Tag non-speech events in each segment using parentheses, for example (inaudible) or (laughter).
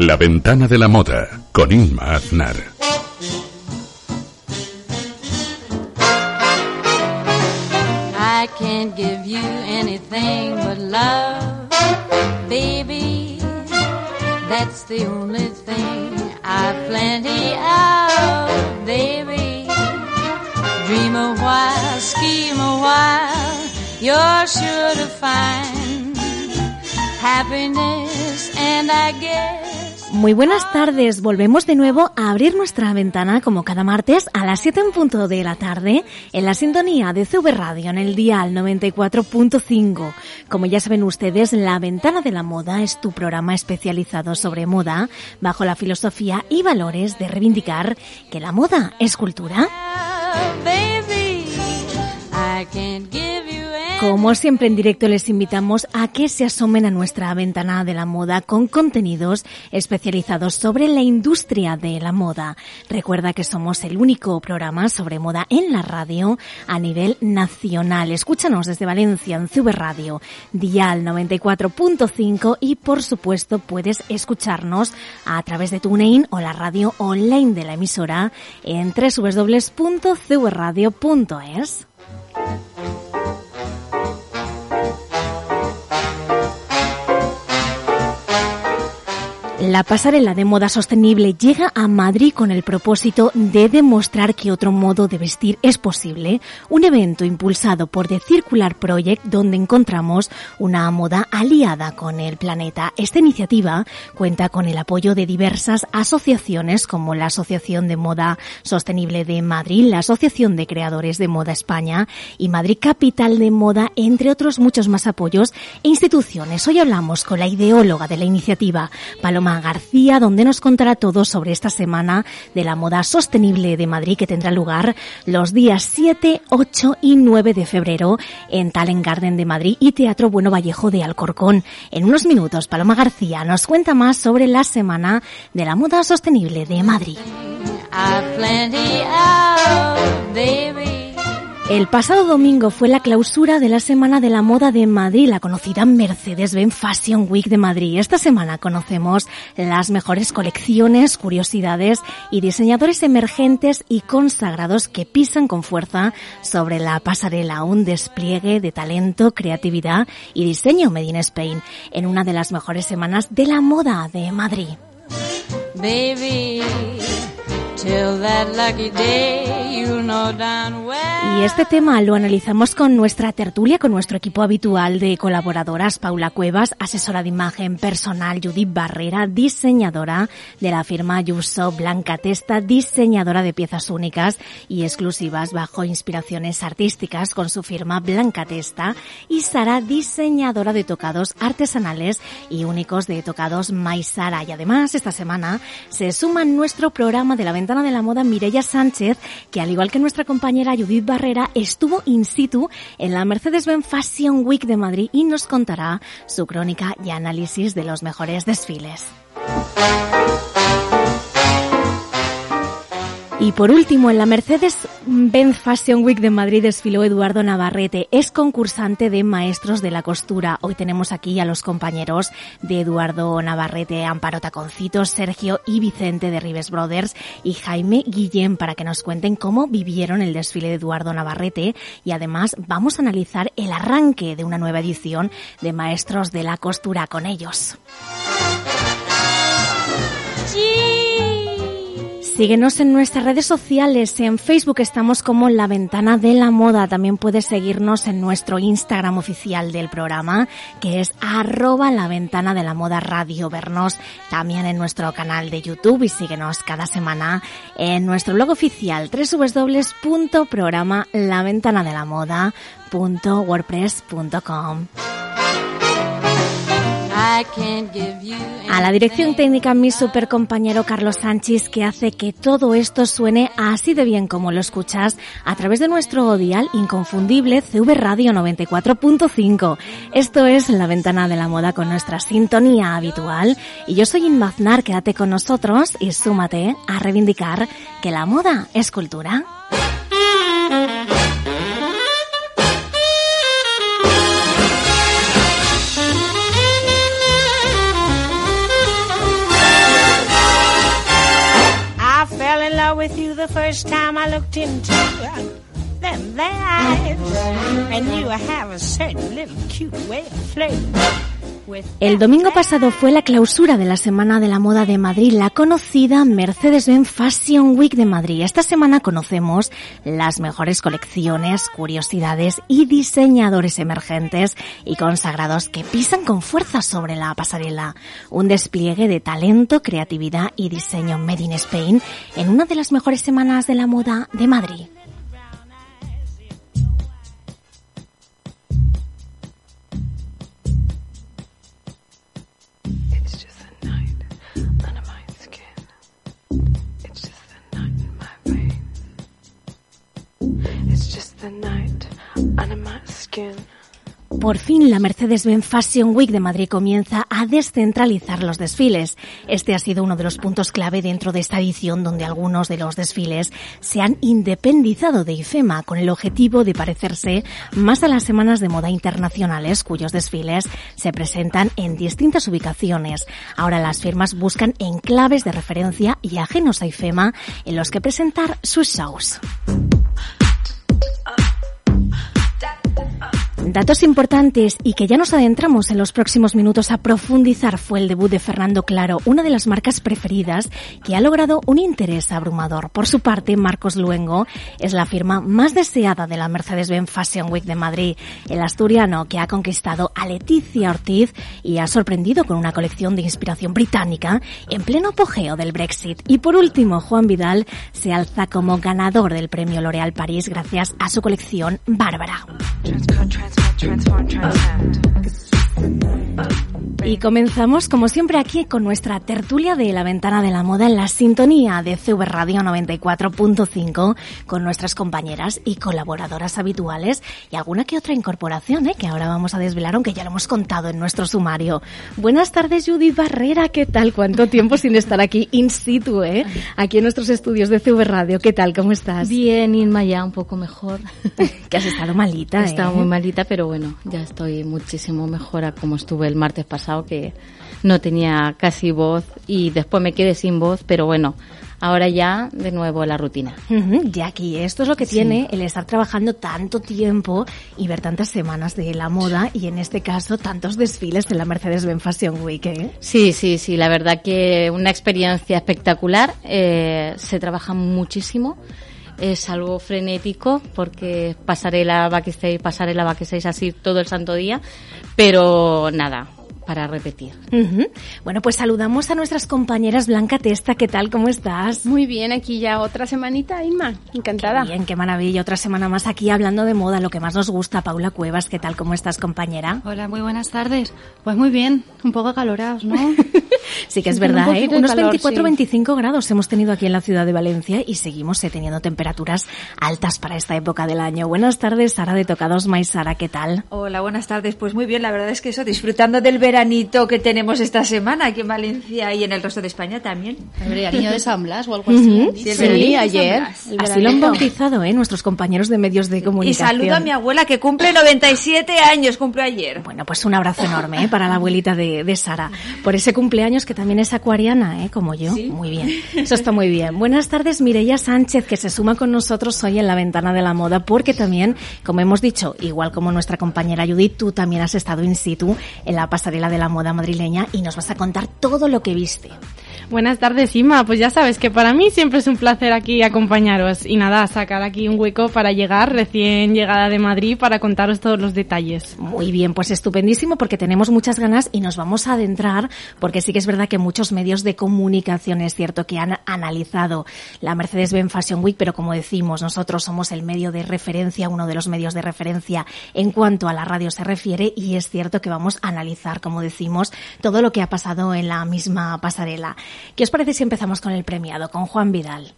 La ventana de la moda con Inma Aznar. I can't give you anything but love, baby. That's the only thing I've plenty of, baby. Dream a while, scheme a while, you're sure to find happiness, and I guess. Muy buenas tardes, volvemos de nuevo a abrir nuestra ventana como cada martes a las 7 en punto de la tarde en la sintonía de CV Radio en el dial 94.5. Como ya saben ustedes, La Ventana de la Moda es tu programa especializado sobre moda bajo la filosofía y valores de reivindicar que la moda es cultura. Como siempre en directo les invitamos a que se asomen a nuestra ventana de la moda con contenidos especializados sobre la industria de la moda. Recuerda que somos el único programa sobre moda en la radio a nivel nacional. Escúchanos desde Valencia en CV Radio, Dial 94.5 y por supuesto puedes escucharnos a través de TuneIn o la radio online de la emisora en www.cvradio.es. La pasarela de moda sostenible llega a Madrid con el propósito de demostrar que otro modo de vestir es posible. Un evento impulsado por The Circular Project donde encontramos una moda aliada con el planeta. Esta iniciativa cuenta con el apoyo de diversas asociaciones como la Asociación de Moda Sostenible de Madrid, la Asociación de Creadores de Moda España y Madrid Capital de Moda, entre otros muchos más apoyos e instituciones. Hoy hablamos con la ideóloga de la iniciativa, Paloma García, donde nos contará todo sobre esta semana de la moda sostenible de Madrid que tendrá lugar los días 7, 8 y 9 de febrero en Talent Garden de Madrid y Teatro Bueno Vallejo de Alcorcón. En unos minutos, Paloma García nos cuenta más sobre la semana de la moda sostenible de Madrid. El pasado domingo fue la clausura de la Semana de la Moda de Madrid, la conocida Mercedes-Benz Fashion Week de Madrid. Esta semana conocemos las mejores colecciones, curiosidades y diseñadores emergentes y consagrados que pisan con fuerza sobre la pasarela, un despliegue de talento, creatividad y diseño Made in Spain en una de las mejores semanas de la moda de Madrid. Baby, Y este tema lo analizamos con nuestra tertulia, con nuestro equipo habitual de colaboradoras, Paula Cuevas, asesora de imagen personal, Judith Barrera, diseñadora de la firma Yuso, Blanca Testa, diseñadora de piezas únicas y exclusivas bajo inspiraciones artísticas con su firma Blanca Testa, y Sara, diseñadora de tocados artesanales y únicos de tocados Maisara. Y además, esta semana se suma nuestro programa de la de la moda Mireya Sánchez, que al igual que nuestra compañera Judith Barrera, estuvo in situ en la Mercedes-Benz Fashion Week de Madrid y nos contará su crónica y análisis de los mejores desfiles. Y por último, en la Mercedes-Benz Fashion Week de Madrid desfiló Eduardo Navarrete, es concursante de Maestros de la Costura. Hoy tenemos aquí a los compañeros de Eduardo Navarrete, Amparo Taconcitos, Sergio y Vicente de Rives Brothers y Jaime Guillén para que nos cuenten cómo vivieron el desfile de Eduardo Navarrete y además vamos a analizar el arranque de una nueva edición de Maestros de la Costura con ellos. Síguenos en nuestras redes sociales. En Facebook estamos como La Ventana de la Moda. También puedes seguirnos en nuestro Instagram oficial del programa, que es arroba La Ventana de la Moda Radio. Vernos también en nuestro canal de YouTube y síguenos cada semana en nuestro blog oficial www.programalaventanadelamoda.wordpress.com. I can't give you A la dirección técnica mi super compañero Carlos Sánchez que hace que todo esto suene así de bien como lo escuchas a través de nuestro dial inconfundible CV Radio 94.5. Esto es La Ventana de la Moda con nuestra sintonía habitual y yo soy Inmaznar, quédate con nosotros y súmate a reivindicar que la moda es cultura. with you the first time I looked into. Them their eyes, and you have a certain little cute way of flirting. El domingo pasado fue la clausura de la Semana de la Moda de Madrid, la conocida Mercedes-Benz Fashion Week de Madrid. Esta semana conocemos las mejores colecciones, curiosidades y diseñadores emergentes y consagrados que pisan con fuerza sobre la pasarela. Un despliegue de talento, creatividad y diseño made in Spain en una de las mejores semanas de la moda de Madrid. Por fin la Mercedes-Benz Fashion Week de Madrid comienza a descentralizar los desfiles. Este ha sido uno de los puntos clave dentro de esta edición donde algunos de los desfiles se han independizado de IFEMA con el objetivo de parecerse más a las semanas de moda internacionales cuyos desfiles se presentan en distintas ubicaciones. Ahora las firmas buscan enclaves de referencia y ajenos a IFEMA en los que presentar sus shows. Datos importantes y que ya nos adentramos en los próximos minutos a profundizar fue el debut de Fernando Claro, una de las marcas preferidas que ha logrado un interés abrumador. Por su parte, Marcos Luengo es la firma más deseada de la Mercedes-Benz Fashion Week de Madrid, el asturiano que ha conquistado a Leticia Ortiz y ha sorprendido con una colección de inspiración británica en pleno apogeo del Brexit. Y por último, Juan Vidal se alza como ganador del premio L'Oréal París gracias a su colección Bárbara. Transform, transcend. Y comenzamos, como siempre, aquí con nuestra tertulia de la ventana de la moda en la sintonía de CV Radio 94.5 con nuestras compañeras y colaboradoras habituales y alguna que otra incorporación ¿eh? que ahora vamos a desvelar, aunque ya lo hemos contado en nuestro sumario. Buenas tardes, Judith Barrera, ¿qué tal? ¿Cuánto tiempo sin estar aquí in situ, eh? Aquí en nuestros estudios de CV Radio, ¿qué tal? ¿Cómo estás? Bien, Inma, ya un poco mejor. (laughs) que has estado malita, He estado ¿eh? muy malita, pero bueno, ya estoy muchísimo mejor a como estuve el martes pasado que no tenía casi voz y después me quedé sin voz, pero bueno, ahora ya de nuevo la rutina. Uh Jackie, esto es lo que tiene el estar trabajando tanto tiempo y ver tantas semanas de la moda y en este caso tantos desfiles de la Mercedes-Benz Fashion Week. ¿eh? Sí, sí, sí, la verdad que una experiencia espectacular. Eh, se trabaja muchísimo. Es algo frenético porque pasarela, backstage, pasarela, backstage así todo el santo día. Pero nada, para repetir. Uh Bueno, pues saludamos a nuestras compañeras Blanca Testa, ¿qué tal? ¿Cómo estás? Muy bien, aquí ya otra semanita, Inma, encantada. Qué bien, qué maravilla, otra semana más aquí hablando de moda, lo que más nos gusta. Paula Cuevas, ¿qué tal? ¿Cómo estás, compañera? Hola, muy buenas tardes. Pues muy bien, un poco calorados, ¿no? (laughs) sí que es Con un verdad, ¿eh? Unos calor, 24 sí. 25 grados hemos tenido aquí en la ciudad de Valencia y seguimos eh, teniendo temperaturas altas para esta época del año. Buenas tardes, Sara de Tocados Mais. Sara, ¿qué tal? Hola, buenas tardes. Pues muy bien, la verdad es que eso, disfrutando del veranito que tenemos esta semana aquí en Valencia y en el resto de España también. El veranillo de San Blas o algo así. Sí, el veranillo de San ayer. El Así lo han bautizado, ¿eh? Nuestros compañeros de medios de Y comunicación. saludo a mi abuela que cumple 97 años, cumple ayer. Bueno, pues un abrazo enorme ¿eh? para la abuelita de, de Sara. Por ese cumpleaños que también es acuariana, ¿eh? como yo. Sí. Muy bien. (laughs) Eso está muy bien. Buenas tardes, Mireia Sánchez, que se suma con nosotros hoy en la ventana de la moda, porque también, como hemos dicho, igual como nuestra compañera Judith, tú también has estado in situ en la pasarela de la moda madrileña y nos vas a contar todo lo que viste. Buenas tardes, Inma. Pues ya sabes que para mí siempre es un placer aquí acompañaros. Y nada, sacar aquí un hueco para llegar recién llegada de Madrid para contaros todos los detalles. Muy bien, pues estupendísimo porque tenemos muchas ganas y nos vamos a adentrar porque sí que es verdad que muchos medios de comunicación es cierto que han analizado la Mercedes-Benz Fashion Week, pero como decimos, nosotros somos el medio de referencia, uno de los medios de referencia en cuanto a la radio se refiere y es cierto que vamos a analizar, como decimos, todo lo que ha pasado en la misma pasarela. ¿Qué os parece si empezamos con el premiado, con Juan Vidal?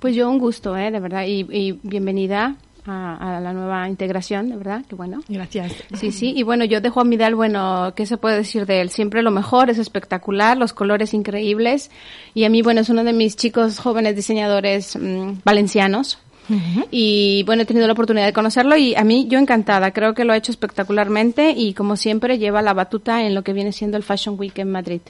Pues yo un gusto, ¿eh? De verdad. Y, y bienvenida a, a la nueva integración, de verdad. Que bueno. Gracias. Sí, sí. Y bueno, yo de Juan Vidal, bueno, ¿qué se puede decir de él? Siempre lo mejor, es espectacular, los colores increíbles. Y a mí, bueno, es uno de mis chicos jóvenes diseñadores mm, valencianos. Y bueno, he tenido la oportunidad de conocerlo y a mí yo encantada. Creo que lo ha hecho espectacularmente y como siempre lleva la batuta en lo que viene siendo el Fashion Week en Madrid.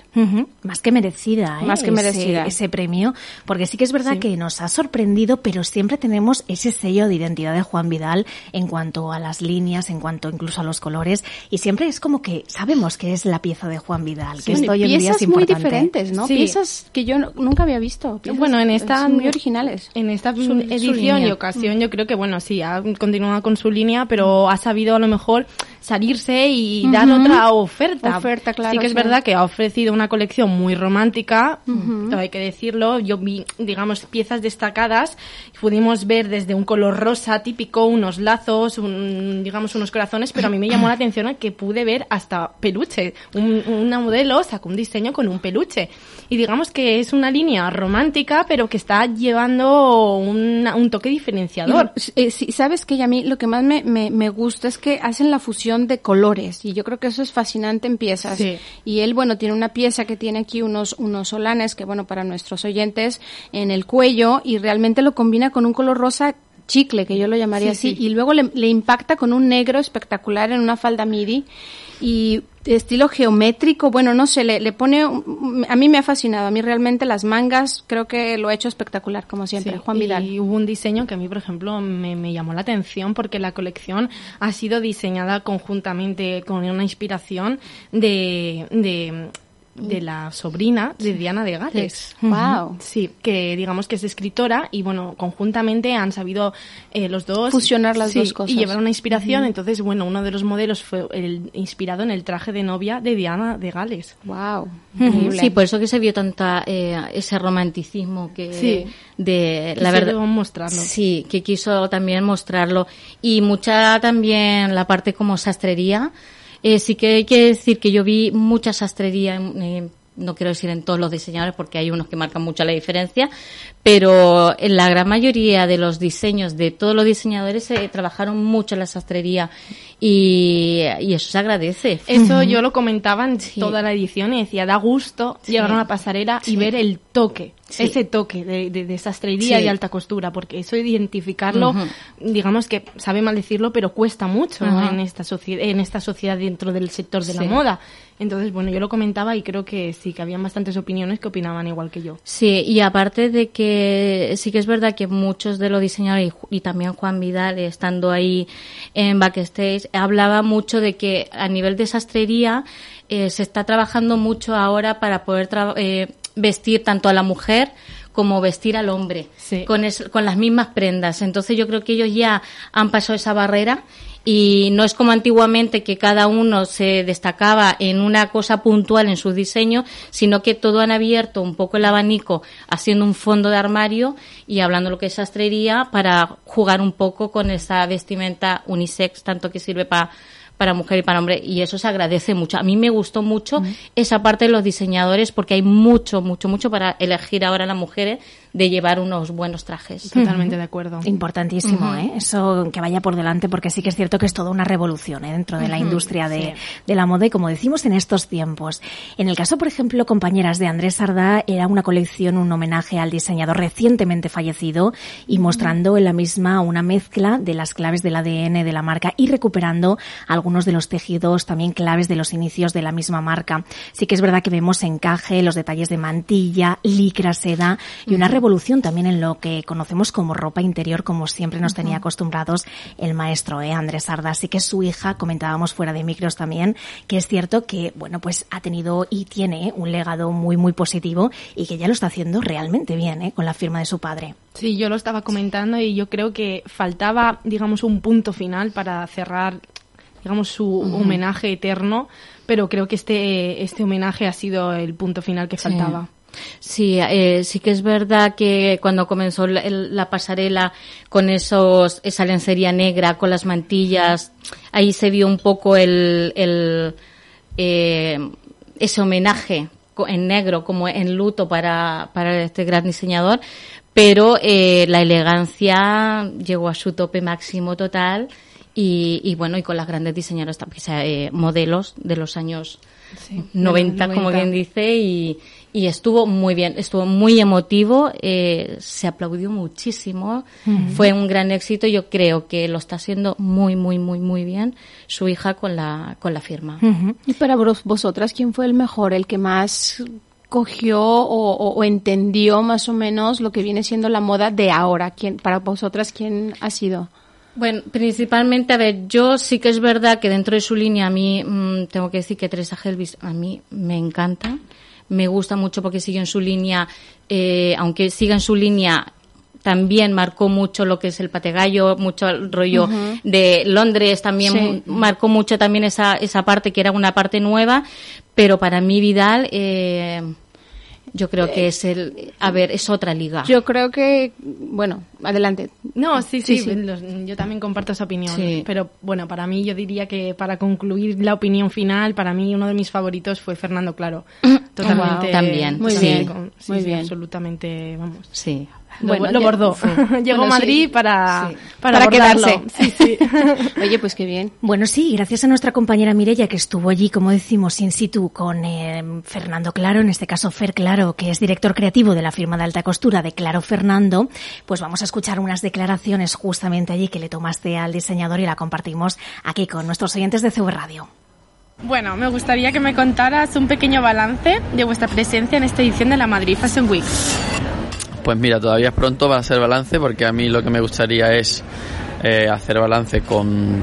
Más que merecida, ¿eh? Más que Ese- merecida. Ese, premio, porque sí que es verdad que nos ha sorprendido, pero siempre tenemos ese sello de identidad de Juan Vidal en cuanto a las líneas, en cuanto incluso a los colores, y siempre es como que sabemos que es la pieza de Juan Vidal, que esto hoy en día piezas es muy diferentes, ¿no? Sí. Piezas que yo no- nunca había visto. Piezas, Bueno, en esta son muy originales. En esta edición. Ocasión yo creo que bueno, sí, ha continuado con su línea, pero ha sabido a lo mejor salirse y dar Ujú. otra oferta. Oferta, claro, Sí que es sí. verdad que ha ofrecido una colección muy romántica, Ujú. todo hay que decirlo. Yo vi, digamos, piezas destacadas. Pudimos ver desde un color rosa típico, unos lazos, un- digamos, unos corazones, pero a mí me llamó la atención que pude ver hasta peluche. Un- una modelo sacó un diseño con un peluche. Y digamos que es una línea romántica, pero que está llevando una- un toque diferenciador. Y, eh, sí, sabes que a mí lo que más me, me, me gusta es que hacen la fusión de colores y yo creo que eso es fascinante en piezas. Sí. Y él, bueno, tiene una pieza que tiene aquí unos, unos solanes que, bueno, para nuestros oyentes en el cuello y realmente lo combina con un color rosa chicle, que yo lo llamaría Sí, así, sí. y luego le, le impacta con un negro espectacular en una falda midi y estilo geométrico, bueno, no sé, le, le pone, a mí me ha fascinado, a mí realmente las mangas creo que lo ha hecho espectacular, como siempre, Sí, Juan Vidal. Y hubo un diseño que a mí, por ejemplo, me, me llamó la atención porque la colección ha sido diseñada conjuntamente con una inspiración de, de, de la sobrina de Diana de Gales. Wow. Sí, que digamos que es escritora y bueno, conjuntamente han sabido eh, los dos Fusionar las sí, dos cosas. y llevar una inspiración. Entonces, bueno, uno de los modelos fue el inspirado en el traje de novia de Diana de Gales. Wow. Sí, por eso que se vio tanta eh, ese romanticismo que Sí. de la verdad mostrarlo. Sí, que quiso también mostrarlo y mucha también la parte como sastrería. Eh, sí que hay que decir que yo vi mucha sastrería, en- eh, no quiero decir en todos los diseñadores porque hay unos que marcan mucho la diferencia, pero en la gran mayoría de los diseños de todos los diseñadores se trabajaron mucho en la sastrería y, y eso se agradece. Eso yo lo comentaba en toda la edición y decía, da gusto Sí. llegar a una pasarela y Sí. ver el toque, Sí. ese toque de, de, de sastrería Sí. y alta costura, porque eso identificarlo, digamos que sabe mal decirlo, pero cuesta mucho en esta sociedad, en esta sociedad dentro del sector de la moda. Entonces, bueno, yo lo comentaba y creo que sí, que habían bastantes opiniones que opinaban igual que yo. Sí, y aparte de que sí que es verdad que muchos de los diseñadores y también Juan Vidal, estando ahí en backstage, hablaba mucho de que a nivel de sastrería eh, se está trabajando mucho ahora para poder eh, vestir tanto a la mujer como vestir al hombre Sí. con, es- con las mismas prendas. Entonces yo creo que ellos ya han pasado esa barrera y no es como antiguamente que cada uno se destacaba en una cosa puntual en su diseño, sino que todo han abierto un poco el abanico haciendo un fondo de armario y hablando lo que es sastrería para jugar un poco con esa vestimenta unisex, tanto que sirve para para mujer y para hombre y eso se agradece mucho. A mí me gustó mucho esa parte de los diseñadores porque hay mucho, mucho, mucho para elegir ahora las mujeres de llevar unos buenos trajes. (laughs) Totalmente de acuerdo. Importantísimo, Ujú. ¿eh? Eso que vaya por delante, porque sí que es cierto que es toda una revolución ¿eh? dentro de la industria de, sí. de la moda y como decimos en estos tiempos. En el caso, por ejemplo, compañeras de Andrés Sardá, era una colección, un homenaje al diseñador recientemente fallecido y mostrando en la misma una mezcla de las claves del ADN de la marca y recuperando algunos de los tejidos también claves de los inicios de la misma marca. Sí que es verdad que vemos encaje, los detalles de mantilla, licra, seda y una revolución también en lo que conocemos como ropa interior, como siempre nos tenía acostumbrados el maestro ¿eh? Andrés Arda. Así que su hija, comentábamos fuera de micros también, que es cierto que, bueno, pues ha tenido y tiene un legado muy, muy positivo y que ya lo está haciendo realmente bien, ¿eh? con la firma de su padre. Sí, yo lo estaba comentando y yo creo que faltaba, digamos, un punto final para cerrar, digamos, su homenaje eterno, pero creo que este, este homenaje ha sido el punto final que faltaba. Sí, eh, sí que es verdad que cuando comenzó la, la pasarela con esos, esa lencería negra, con las mantillas, ahí se vio un poco el, el eh, ese homenaje en negro, como en luto para, para este gran diseñador, pero eh, la elegancia llegó a su tope máximo total y, y bueno, y con las grandes diseñadoras también, eh, modelos de los años 90, como 90. bien dice, y, y estuvo muy bien, estuvo muy emotivo, eh, se aplaudió muchísimo, fue un gran éxito, yo creo que lo está haciendo muy, muy, muy, muy bien su hija con la, con la firma. Y para vos- vosotras, ¿quién fue el mejor, el que más cogió o, o- o entendió más o menos lo que viene siendo la moda de ahora? ¿Quién, para vosotras, ¿quién ha sido? Bueno, principalmente, a ver, yo sí que es verdad que dentro de su línea a mí, mm, tengo que decir que Teresa Helvis a mí me encanta. Me gusta mucho porque sigue en su línea, eh, aunque siga en su línea, también marcó mucho lo que es el pategallo, mucho el rollo de Londres, también Sí. marcó mucho también esa, esa parte que era una parte nueva, pero para mí Vidal, eh, yo creo que es el, a ver, es otra liga. Yo creo que, bueno, adelante. No, sí, sí, Sí, sí. los- yo también comparto esa opinión. Sí. Pero bueno, para mí yo diría que para concluir la opinión final, para mí uno de mis favoritos fue Fernando Claro. (coughs) Totalmente. Wow. También, Muy bien, con- sí, muy sí, bien. absolutamente, vamos. Sí. Bueno, lo bordó. sí. (laughs) Llegó Bueno, a Madrid sí. para, Sí. para, Para quedarse. Sí, sí. (laughs) (laughs) Oye, pues qué bien. Bueno, sí, gracias a nuestra compañera Mirella que estuvo allí, como decimos, in situ con eh, Fernando Claro, en este caso Fer Claro, que es director creativo de la firma de alta costura de Claro Fernando, pues vamos a escuchar unas declaraciones justamente allí que le tomaste al diseñador y la compartimos aquí con nuestros oyentes de CV Radio. Bueno, me gustaría que me contaras un pequeño balance de vuestra presencia en esta edición de la Madrid Fashion Week. Pues mira, todavía es pronto para hacer balance porque a mí lo que me gustaría es eh, hacer balance con,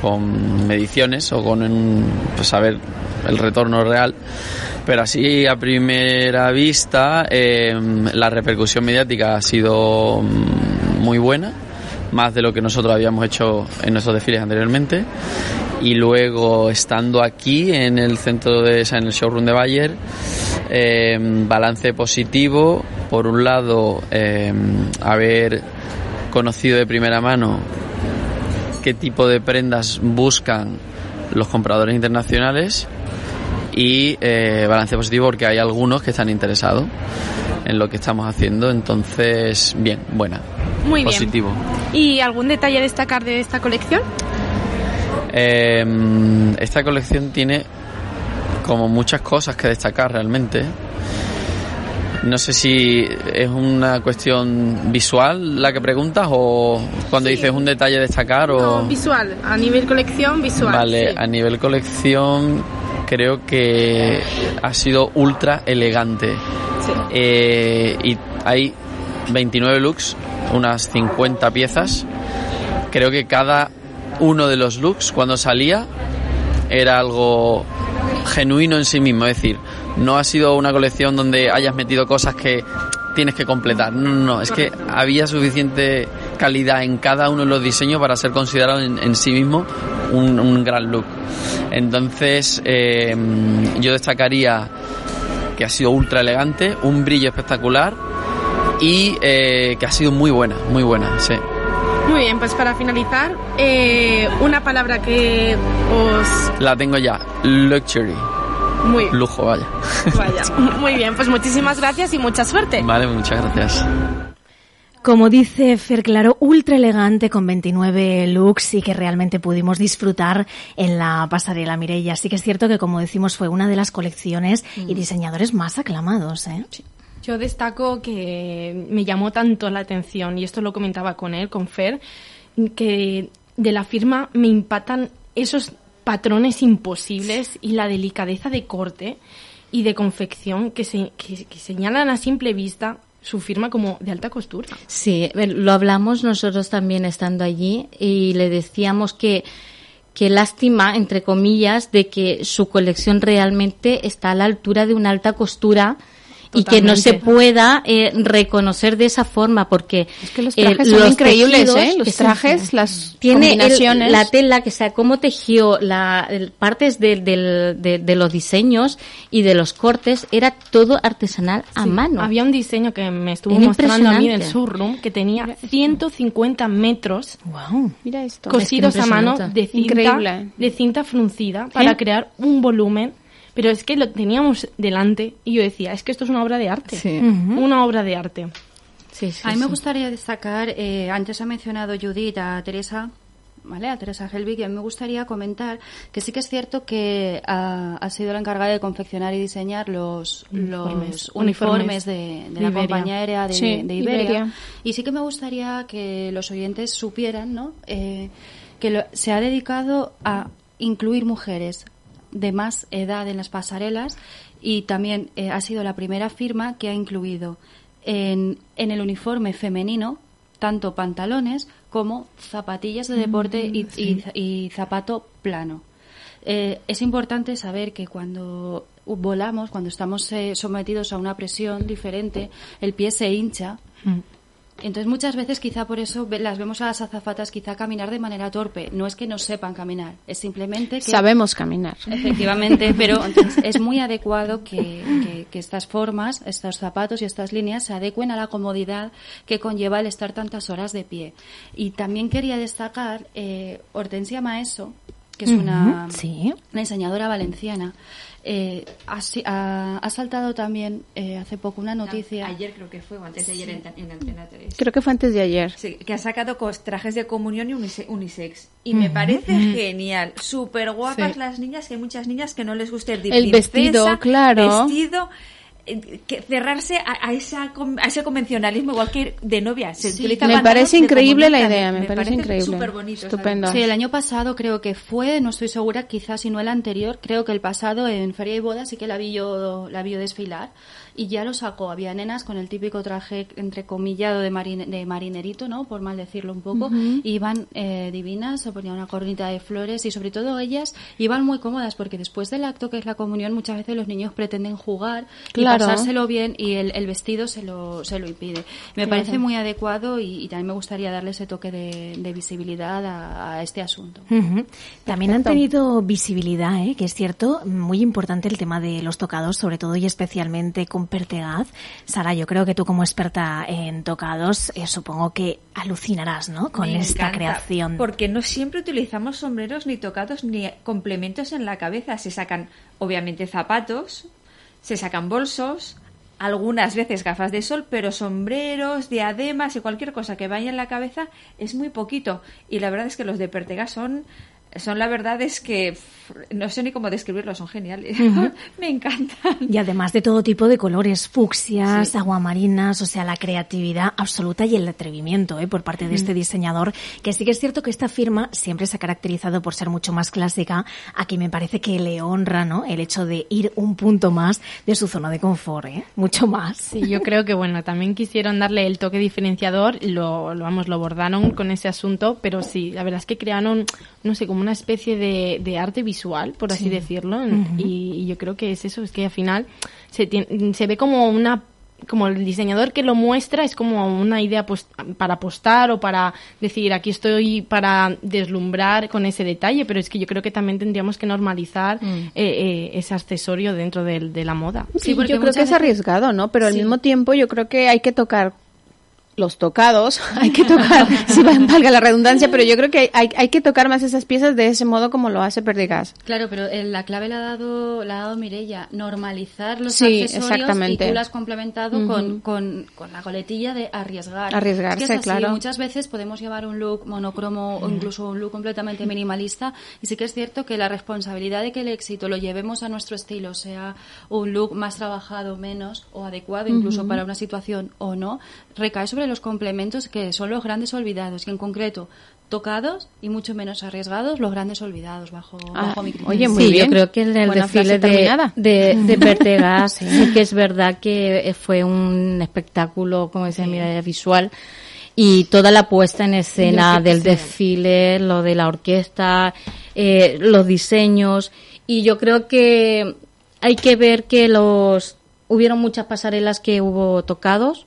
con mediciones o con un- pues saber el retorno real. Pero así a primera vista eh, la repercusión mediática ha sido mm, muy buena, más de lo que nosotros habíamos hecho en nuestros desfiles anteriormente. Y luego estando aquí en el centro de, en el showroom de Bayer, eh, balance positivo. Por un lado, eh, haber conocido de primera mano qué tipo de prendas buscan los compradores internacionales y eh, balance positivo porque hay algunos que están interesados en lo que estamos haciendo. Entonces, bien, buena. Muy bien. positivo. ¿Y algún detalle a destacar de esta colección? Eh, esta colección tiene como muchas cosas que destacar realmente. No sé si es una cuestión visual la que preguntas o cuando dices un detalle destacar o... No, visual, a nivel colección, visual. Vale, sí. a nivel colección creo que ha sido ultra elegante. Eh, y hay 29 looks, unas 50 piezas. Creo que cada uno de los looks cuando salía era algo genuino en sí mismo, es decir, no ha sido una colección donde hayas metido cosas que tienes que completar. No, no, no, es que había suficiente calidad en cada uno de los diseños para ser considerado en, en sí mismo un, un gran look. Entonces, eh, yo destacaría que ha sido ultra elegante, un brillo espectacular y eh, que ha sido muy buena, muy buena, sí. Muy bien, pues para finalizar, eh, una palabra que os... La tengo ya, luxury, Muy, lujo, vaya. vaya. (laughs) Muy bien, pues muchísimas gracias y mucha suerte. Vale, muchas gracias. Como dice Fer Claro, ultra elegante con 29 looks y que realmente pudimos disfrutar en la pasarela Mireia. Sí que es cierto que, como decimos, fue una de las colecciones y diseñadores más aclamados. ¿eh? Yo destaco que me llamó tanto la atención, y esto lo comentaba con él, con Fer, que de la firma me impactan esos patrones imposibles y la delicadeza de corte y de confección que, se, que, señalan a simple vista su firma como de alta costura. Sí, lo hablamos nosotros también estando allí y le decíamos que que lástima, entre comillas, de que su colección realmente está a la altura de una alta costura y que no se pueda eh, reconocer de esa forma porque Es que los eh, trajes son los increíbles, tejidos- ¿eh? Los es- trajes, las tiene el- combinaciones. la tela que sea cómo tejió la el- partes de, del- de- de los diseños y de los cortes era todo artesanal a Sí, mano Había un diseño que me estuvo Era mostrando a mí en el impresionante. showroom que tenía 150 metros Wow. Mira esto. cosidos Es que a mano de cinta, Increíble. de cinta fruncida para ¿Eh? crear un volumen. Pero es que lo teníamos delante y yo decía, es que esto es una obra de arte. Sí. Una obra de arte. Sí, sí, A mí me gustaría destacar, eh, antes ha mencionado Judith a Teresa ¿vale? A Teresa Helbig, y a mí me gustaría comentar que sí que es cierto que ha, ha sido la encargada de confeccionar y diseñar los, Uniformes. los uniformes de, de la Iberia. compañía aérea de, Sí, de Iberia. Iberia. Y sí que me gustaría que los oyentes supieran, ¿no? Eh, que lo- se ha dedicado a incluir mujeres de más edad en las pasarelas y también eh, ha sido la primera firma que ha incluido en, en el uniforme femenino tanto pantalones como zapatillas de deporte y, y- y zapato plano. Eh, es importante saber que cuando volamos, cuando estamos eh, sometidos a una presión diferente, el pie se hincha. Entonces muchas veces quizá por eso las vemos a las azafatas quizá caminar de manera torpe. No es que no sepan caminar, es simplemente que Sabemos caminar. Efectivamente, (laughs) pero entonces es muy adecuado que, que- que estas formas, estos zapatos y estas líneas se adecuen a la comodidad que conlleva el estar tantas horas de pie. Y también quería destacar eh, Hortensia Maeso, que es una, sí. una diseñadora valenciana. Eh, ha, ha- ha saltado también eh, hace poco una noticia. Ayer creo que fue, o antes de ayer en, en Antena 3. Creo que fue antes de ayer. Sí, que ha sacado cos- trajes de comunión y unise- unisex. Y me parece genial. Súper guapas Sí. las niñas, que hay muchas niñas que no les gusta el El princesa, vestido, claro. Vestido, que cerrarse a, a esa, a ese convencionalismo igual que de novia. Se Sí. utiliza Me parece increíble la idea, me parece increíble. súper bonito. Estupendo. Sí, el año pasado creo que fue, no estoy segura, quizás si no el anterior, creo que el pasado en Feria y Boda sí que la vi yo, la vi yo desfilar y ya lo sacó. Había nenas con el típico traje entrecomillado de, marine- de marinerito, ¿no? Por mal decirlo un poco. Ujú. Y iban eh, divinas, se ponía una cornita de flores y sobre todo ellas iban muy cómodas porque después del acto que es la comunión muchas veces los niños pretenden jugar Claro. y pasárselo bien y el, el vestido se lo, se lo impide. Me Claro. parece muy adecuado y, y también me gustaría darle ese toque de, de visibilidad a, a este asunto. Ujú. También han tenido visibilidad, ¿eh? que es cierto, muy importante el tema de los tocados, sobre todo y especialmente con Pertegaz. Sara, yo creo que tú como experta en tocados, eh, supongo que alucinarás, ¿no? Con Me esta encanta, creación. Porque no siempre utilizamos sombreros ni tocados ni complementos en la cabeza. Se sacan, obviamente, zapatos, se sacan bolsos, algunas veces gafas de sol, pero sombreros, diademas y cualquier cosa que vaya en la cabeza es muy poquito. Y la verdad es que los de Pertega son, son la verdad es que no sé ni cómo describirlos, son geniales. (laughs) Me encantan. Y además de todo tipo de colores, fucsias, aguamarinas, o sea, la creatividad absoluta y el atrevimiento ¿eh? por parte de este diseñador, que sí que es cierto que esta firma siempre se ha caracterizado por ser mucho más clásica, aquí me parece que le honra ¿no? el hecho de ir un punto más de su zona de confort, ¿eh? mucho más. Sí, yo creo que bueno, también quisieron darle el toque diferenciador, lo, lo vamos, lo bordaron con ese asunto, pero sí, la verdad es que crearon, no sé, como una especie de, de arte visual, por así Sí. decirlo, y, y yo creo que es eso, es que al final se, tien- se ve como una como el diseñador que lo muestra es como una idea pues, para apostar o para decir aquí estoy para deslumbrar con ese detalle, pero es que yo creo que también tendríamos que normalizar eh, eh, ese accesorio dentro del- de, la moda. Sí, yo creo que es arriesgado, ¿no? Pero al mismo tiempo yo creo que hay que tocar los tocados, (laughs) hay que (laughs) tocar, si va- valga la redundancia, pero yo creo que hay, hay, que tocar más esas piezas de ese modo como lo hace Perdigas. Claro, pero eh, la clave la ha dado, la ha dado Mirella, normalizar los Sí, accesorios exactamente. y tú has complementado con, con, con la coletilla de arriesgar. Arriesgarse, Es que es así, claro. Muchas veces podemos llevar un look monocromo o incluso un look completamente minimalista y sí que es cierto que la responsabilidad de que el éxito lo llevemos a nuestro estilo, sea un look más trabajado, menos o adecuado incluso para una situación o no, recae sobre los complementos que son los grandes olvidados, que en concreto tocados y mucho menos arriesgados los grandes olvidados bajo, Ah, bajo mi criterio. oye, muy sí, bien. yo creo que en el Buena desfile de, de, (laughs) de Pertegas sí que es verdad que eh, fue un espectáculo, como decía Mireia, visual y toda la puesta en escena del sí. desfile, lo de la orquesta, eh, los diseños y yo creo que hay que ver que los hubieron muchas pasarelas que hubo tocados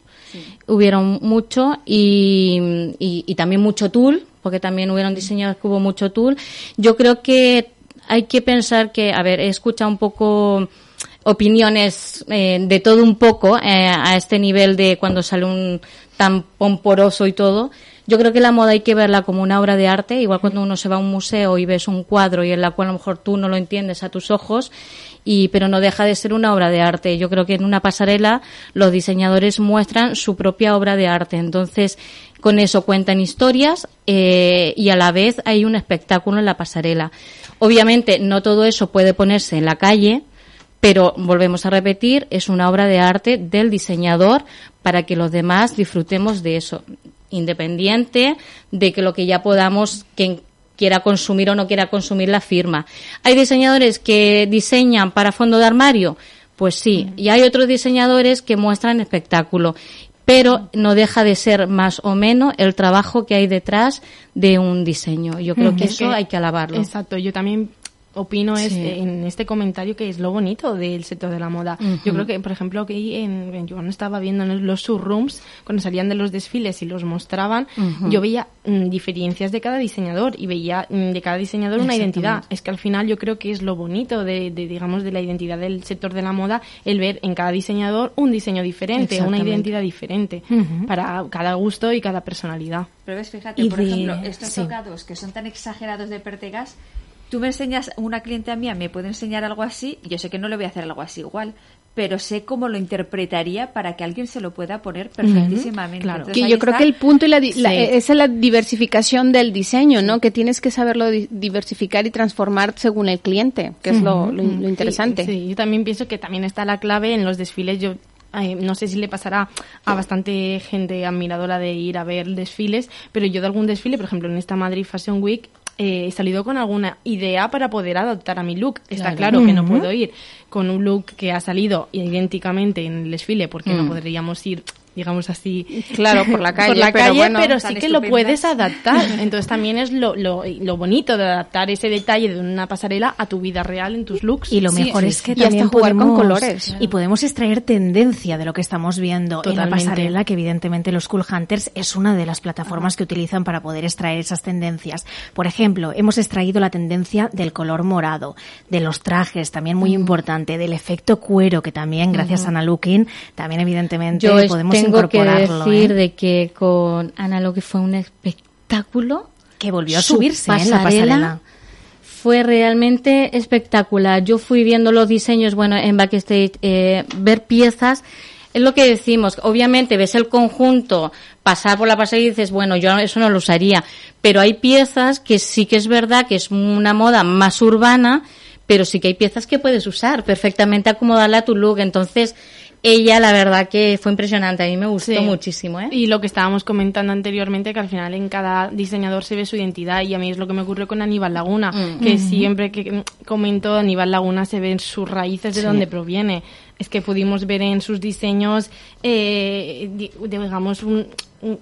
hubieron mucho y, y, también mucho tul, porque también hubieron diseñadores que hubo mucho tul. Yo creo que hay que pensar que, a ver, he escuchado un poco opiniones eh, de todo un poco eh, a este nivel de cuando sale un tan pomporoso y todo. Yo creo que la moda hay que verla como una obra de arte, igual cuando uno se va a un museo y ves un cuadro y en la cual a lo mejor tú no lo entiendes a tus ojos, y pero no deja de ser una obra de arte. Yo creo que en una pasarela los diseñadores muestran su propia obra de arte. Entonces, con eso cuentan historias eh, y a la vez hay un espectáculo en la pasarela. Obviamente, no todo eso puede ponerse en la calle, pero volvemos a repetir, es una obra de arte del diseñador para que los demás disfrutemos de eso, independiente de que lo que ya podamos, quien quiera consumir o no quiera consumir la firma. ¿Hay diseñadores que diseñan para fondo de armario? Pues sí, y hay otros diseñadores que muestran espectáculo pero no deja de ser más o menos el trabajo que hay detrás de un diseño. Yo creo que Es eso hay que alabarlo. Exacto, yo también opino es, Sí. en este comentario que es lo bonito del sector de la moda. Yo creo que, por ejemplo, que ahí en, en- yo cuando estaba viendo en los showrooms, cuando salían de los desfiles y los mostraban, yo veía mm, diferencias de cada diseñador y veía mm, de cada diseñador una identidad. Es que al final yo creo que es lo bonito de, de, digamos, de la identidad del sector de la moda, el ver en cada diseñador un diseño diferente, una identidad diferente para cada gusto y cada personalidad. Pero ves, fíjate, Y por de- ejemplo, estos sí. tocados que son tan exagerados de Pertegas, tú me enseñas, una cliente mía me puede enseñar algo así, yo sé que no le voy a hacer algo así igual, pero sé cómo lo interpretaría para que alguien se lo pueda poner perfectísimamente. claro. Entonces, que yo creo está. que el punto y la, di- la- Sí. esa es la diversificación del diseño, ¿no? Que tienes que saberlo di- diversificar y transformar según el cliente, que es lo, lo- lo interesante. Sí, sí, yo también pienso que también está la clave en los desfiles. Yo eh, no sé si le pasará a bastante gente admiradora de ir a ver desfiles, pero yo de algún desfile, por ejemplo, en esta Madrid Fashion Week, eh, he salido con alguna idea para poder adaptar a mi look. Está Claro. claro, que no puedo ir con un look que ha salido idénticamente en el desfile porque no Mm. podríamos ir digamos así Claro, por la (laughs) calle, por la pero calle, bueno, pero sí que lo puedes adaptar. (laughs) Entonces también es lo, lo, lo bonito de adaptar ese detalle de una pasarela a tu vida real en tus looks. Y lo Sí, mejor sí, es que hasta también jugar con podemos, colores. y podemos extraer tendencia de lo que estamos viendo en la Totalmente. pasarela, que evidentemente los Cool Hunters es una de las plataformas que utilizan para poder extraer esas tendencias. Por ejemplo, hemos extraído la tendencia del color morado, de los trajes, también muy importante, del efecto cuero, que también, gracias a Ana Lukin, también evidentemente Yo podemos tengo que decir ¿eh? de que con Ana lo que fue un espectáculo Que volvió a su subirse ¿eh? en la pasarela. fue realmente espectacular. Yo fui viendo los diseños, bueno, en backstage, eh, ver piezas. Es lo que decimos, obviamente ves el conjunto, pasar por la pasarela y dices, bueno, yo eso no lo usaría. Pero hay piezas que sí que es verdad que es una moda más urbana, pero sí que hay piezas que puedes usar perfectamente, acomodarla a tu look. Entonces, ella, la verdad que fue impresionante. A mí me gustó Sí. muchísimo, ¿eh? Y lo que estábamos comentando anteriormente, que al final en cada diseñador se ve su identidad y a mí es lo que me ocurre con Aníbal Laguna, Mm. que Ujú. siempre que mm, comento Aníbal Laguna se ven sus raíces de Sí. dónde proviene. Es que pudimos ver en sus diseños, eh, di- digamos, un-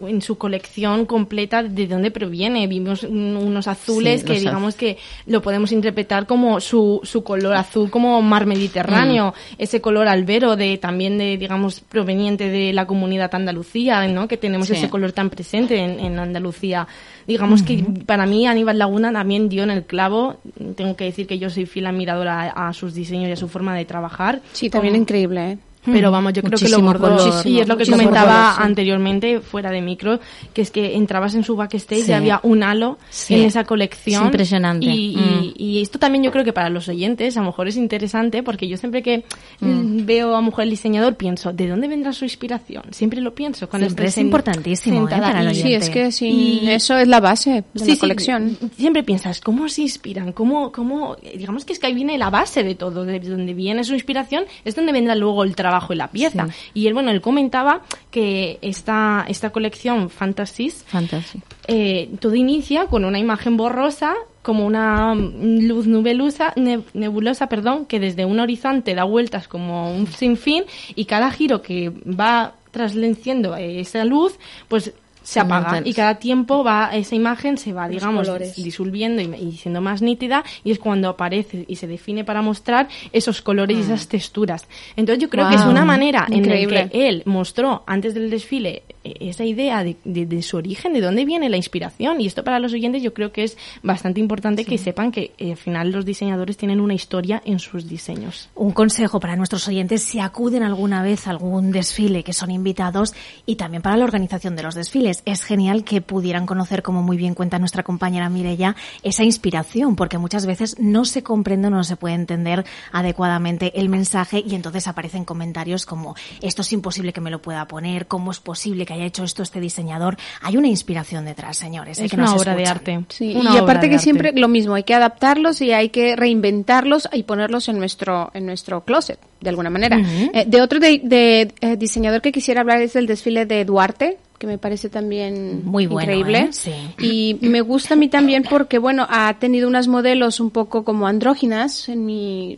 en su colección completa de dónde proviene. Vimos un- unos azules Sí, que digamos que lo podemos interpretar como su, su color azul como mar Mediterráneo, ese color albero de también de digamos proveniente de la comunidad Andalucía, ¿no? Que tenemos Sí. ese color tan presente en, en Andalucía. Digamos que para mí Aníbal Laguna también dio en el clavo. Tengo que decir que yo soy fiel admiradora a, a sus diseños y a su forma de trabajar. Sí, también Como- increíble, ¿eh? Pero vamos, yo creo que lo color. Y es lo que comentaba color, sí. anteriormente, fuera de micro, que es que entrabas en su backstage Sí. y había un halo Sí. en esa colección. Es impresionante. Y, y- y esto también yo creo que para los oyentes a lo mejor es interesante, porque yo siempre que mm, veo a lo mejor el diseñador pienso, ¿de dónde vendrá su inspiración? Siempre lo pienso. Cuando Siempre es importantísimo, ¿eh? para el Sí, es que Y- eso es la base de Sí, la sí, colección. siempre piensas, ¿cómo se inspiran? ¿Cómo, cómo, digamos que es que ahí viene la base de todo, de donde viene su inspiración, es donde vendrá luego el trabajo y la pieza. Y él, bueno, él comentaba que esta, esta colección Fantasies, eh, todo inicia con una imagen borrosa, como una mm, luz nebulosa, perdón, que desde un horizonte da vueltas como un sinfín y cada giro que va trasluciendo esa luz, pues se apaga y cada tiempo va esa imagen se va digamos colores. disolviendo y, y siendo más nítida y es cuando aparece y se define para mostrar esos colores y esas texturas entonces yo creo que es una manera en increíble. la que él mostró antes del desfile esa idea de, de- de su origen, de dónde viene la inspiración. Y esto para los oyentes yo creo que es bastante importante que sepan que eh, al final los diseñadores tienen una historia en sus diseños. Un consejo para nuestros oyentes si acuden alguna vez a algún desfile que son invitados y también para la organización de los desfiles. Es genial que pudieran conocer, como muy bien cuenta nuestra compañera Mirella, esa inspiración, porque muchas veces no se comprende o no se puede entender adecuadamente el mensaje y entonces aparecen comentarios como esto es imposible que me lo pueda poner, cómo es posible que haya hecho esto este diseñador. Hay una inspiración detrás, señores. eh, Es que una nos obra de arte. Sí, Una y aparte que arte. siempre lo mismo, hay que adaptarlos y hay que reinventarlos y ponerlos en nuestro en nuestro closet, de alguna manera. Eh, de otro de, de, eh, diseñador que quisiera hablar es del desfile de Duarte, que me parece también Muy bueno, increíble. ¿eh? Sí. Y me gusta a mí también porque, bueno, ha tenido unas modelos un poco como andróginas, en mi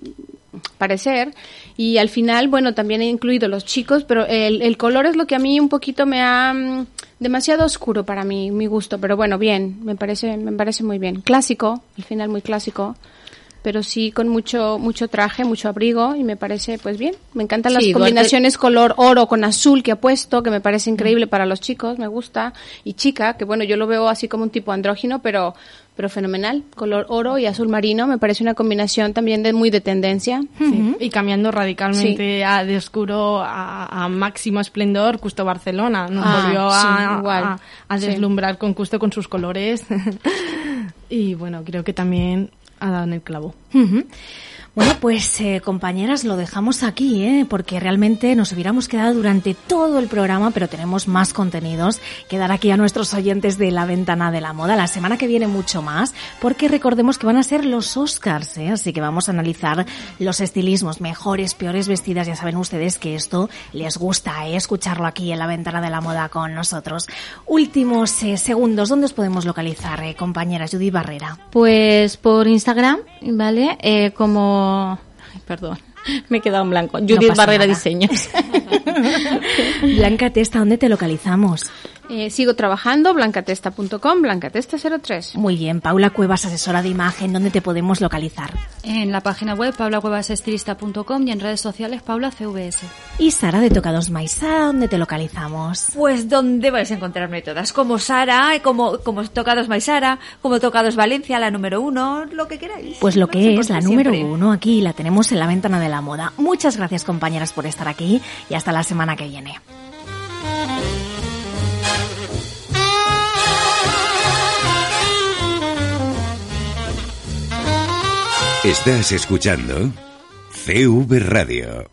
parecer, y al final, bueno, también he incluido los chicos, pero el, el color es lo que a mí un poquito me ha mm, demasiado oscuro para mí, mi gusto, pero bueno, bien, me parece, me parece muy bien. Clásico, al final muy clásico, pero sí con mucho, mucho traje, mucho abrigo, y me parece, pues bien. Me encantan las Duarte- combinaciones color oro con azul que ha puesto, que me parece increíble para los chicos, me gusta. Y chica, que bueno, yo lo veo así como un tipo andrógino, pero, pero fenomenal. Color oro y azul marino, me parece una combinación también de muy de tendencia. Sí, Y cambiando radicalmente a, de oscuro a, a máximo esplendor, Custo Barcelona. Nos Ah, volvió sí, a, igual. a- a Sí. deslumbrar con Custo con sus colores. (laughs) y bueno, creo que también ha dado en el clavo. Bueno, pues eh, compañeras, lo dejamos aquí, ¿eh? porque realmente nos hubiéramos quedado durante todo el programa, pero tenemos más contenidos que dar aquí a nuestros oyentes de la ventana de la moda. La semana que viene mucho más, porque recordemos que van a ser los Oscars, ¿eh? así que vamos a analizar los estilismos mejores, peores vestidas. Ya saben ustedes que esto les gusta ¿eh? escucharlo aquí en la ventana de la moda con nosotros. Últimos eh, segundos, ¿dónde os podemos localizar, eh, compañera Judy Barrera? Pues por Instagram, ¿vale? Eh, Ay, perdón, (laughs) me he quedado en blanco. Judith Barrera nada. Diseños. (laughs) Blanca Testa, ¿dónde te localizamos? Eh, sigo trabajando, blancatesta.com, blancatesta03. Muy bien, Paula Cuevas, asesora de imagen, ¿dónde te podemos localizar? En la página web paulacuevasestilista.com y en redes sociales Paula CVS. Y Sara de Tocados Maisara, ¿dónde te localizamos? Pues ¿dónde vais a encontrarme todas? Como Sara, como, como Tocados Maisara, como Tocados Valencia, la número uno, lo que queráis. Pues lo que es la número siempre. uno, aquí la tenemos en la ventana de la moda. Muchas gracias compañeras por estar aquí y hasta la semana que viene. Estás escuchando CV Radio.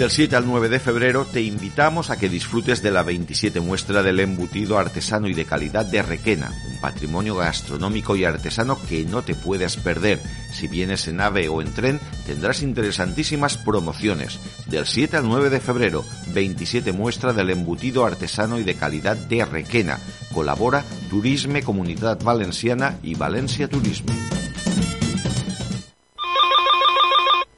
Del 7 al 9 de febrero te invitamos a que disfrutes de la 27 muestra del embutido artesano y de calidad de Requena, un patrimonio gastronómico y artesano que no te puedes perder. Si vienes en ave o en tren, tendrás interesantísimas promociones. Del 7 al 9 de febrero, 27 muestra del embutido artesano y de calidad de Requena. Colabora Turisme Comunidad Valenciana y Valencia Turisme.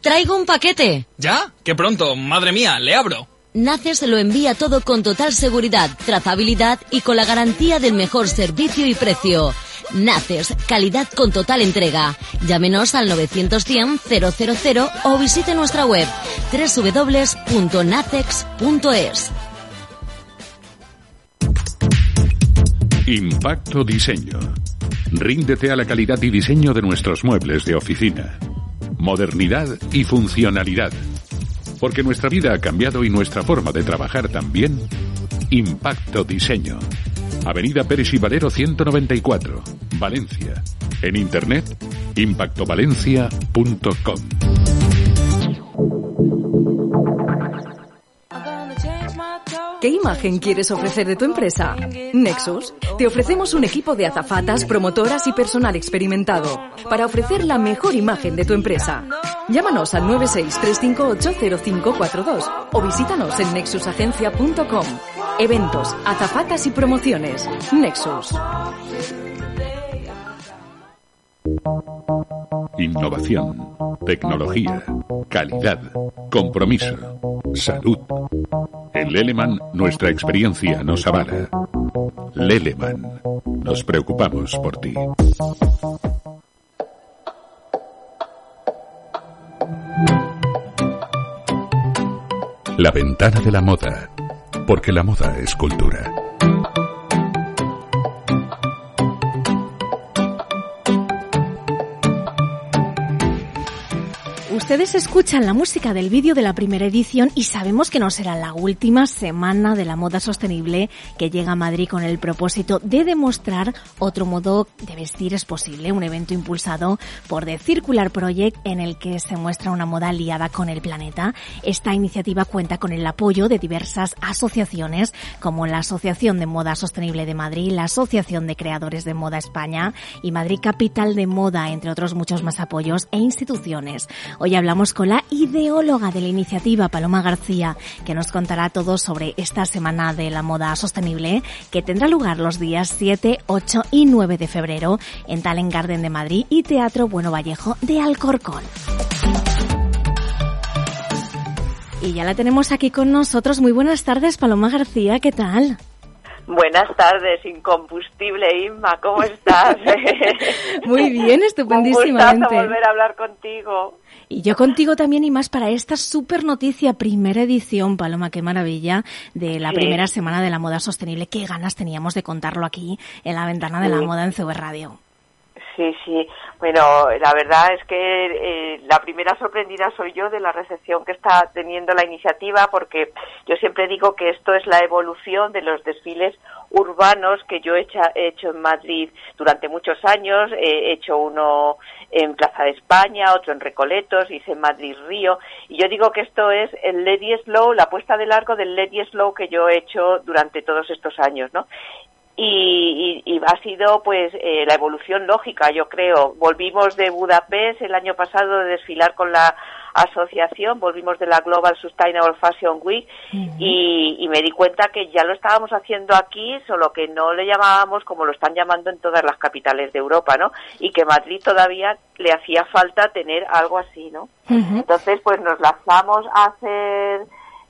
Traigo un paquete. ¿Ya? ¡Qué pronto! ¡Madre mía! ¡Le abro! Naces lo envía todo con total seguridad, trazabilidad y con la garantía del mejor servicio y precio. Naces, calidad con total entrega. Llámenos al 910 000 o visite nuestra web www.nacex.es. Impacto Diseño. Ríndete a la calidad y diseño de nuestros muebles de oficina. Modernidad y funcionalidad. Porque nuestra vida ha cambiado y nuestra forma de trabajar también. Impacto Diseño. Avenida Pérez y Valero 194, Valencia. En internet, impactovalencia.com. ¿Qué imagen quieres ofrecer de tu empresa? Nexus. Te ofrecemos un equipo de azafatas, promotoras y personal experimentado para ofrecer la mejor imagen de tu empresa. Llámanos al 963580542 o visítanos en nexusagencia.com. Eventos, azafatas y promociones. Nexus. Innovación, tecnología, calidad, compromiso, salud. En Leleman nuestra experiencia nos avala. Leleman, nos preocupamos por ti. La ventana de la moda. porque la moda es cultura. Ustedes escuchan la música del vídeo de la primera edición y sabemos que no será la última semana de la moda sostenible que llega a Madrid con el propósito de demostrar otro modo de vestir es posible, un evento impulsado por The Circular Project en el que se muestra una moda aliada con el planeta. Esta iniciativa cuenta con el apoyo de diversas asociaciones como la Asociación de Moda Sostenible de Madrid, la Asociación de Creadores de Moda España y Madrid Capital de Moda, entre otros muchos más apoyos e instituciones. Hoy hablamos con la ideóloga de la iniciativa, Paloma García, que nos contará todo sobre esta semana de la moda sostenible que tendrá lugar los días 7, 8 y 9 de febrero en Talent Garden de Madrid y Teatro Bueno Vallejo de Alcorcón. Y ya la tenemos aquí con nosotros. Muy buenas tardes, Paloma García, ¿qué tal? Buenas tardes, incombustible Inma, ¿cómo estás? (laughs) Muy bien, (laughs) estupendísimamente. Un volver a hablar contigo. Y yo contigo también y más para esta super noticia, primera edición, Paloma, qué maravilla, de la Sí. primera semana de la moda sostenible. Qué ganas teníamos de contarlo aquí en la ventana de la moda en CV Radio. Sí, sí. Bueno, la verdad es que eh, la primera sorprendida soy yo de la recepción que está teniendo la iniciativa, porque yo siempre digo que esto es la evolución de los desfiles urbanos que yo he hecho en Madrid durante muchos años. He hecho uno en Plaza de España, otro en Recoletos, hice en Madrid Río. Y yo digo que esto es el Lady Slow, la puesta de largo del Lady Slow que yo he hecho durante todos estos años, ¿no? Y, y- y ha sido pues eh, la evolución lógica yo creo. Volvimos de Budapest el año pasado de desfilar con la asociación volvimos de la Global Sustainable Fashion Week y, y me di cuenta que ya lo estábamos haciendo aquí solo que no le llamábamos como lo están llamando en todas las capitales de Europa no y que Madrid todavía le hacía falta tener algo así no entonces, pues nos lanzamos a hacer,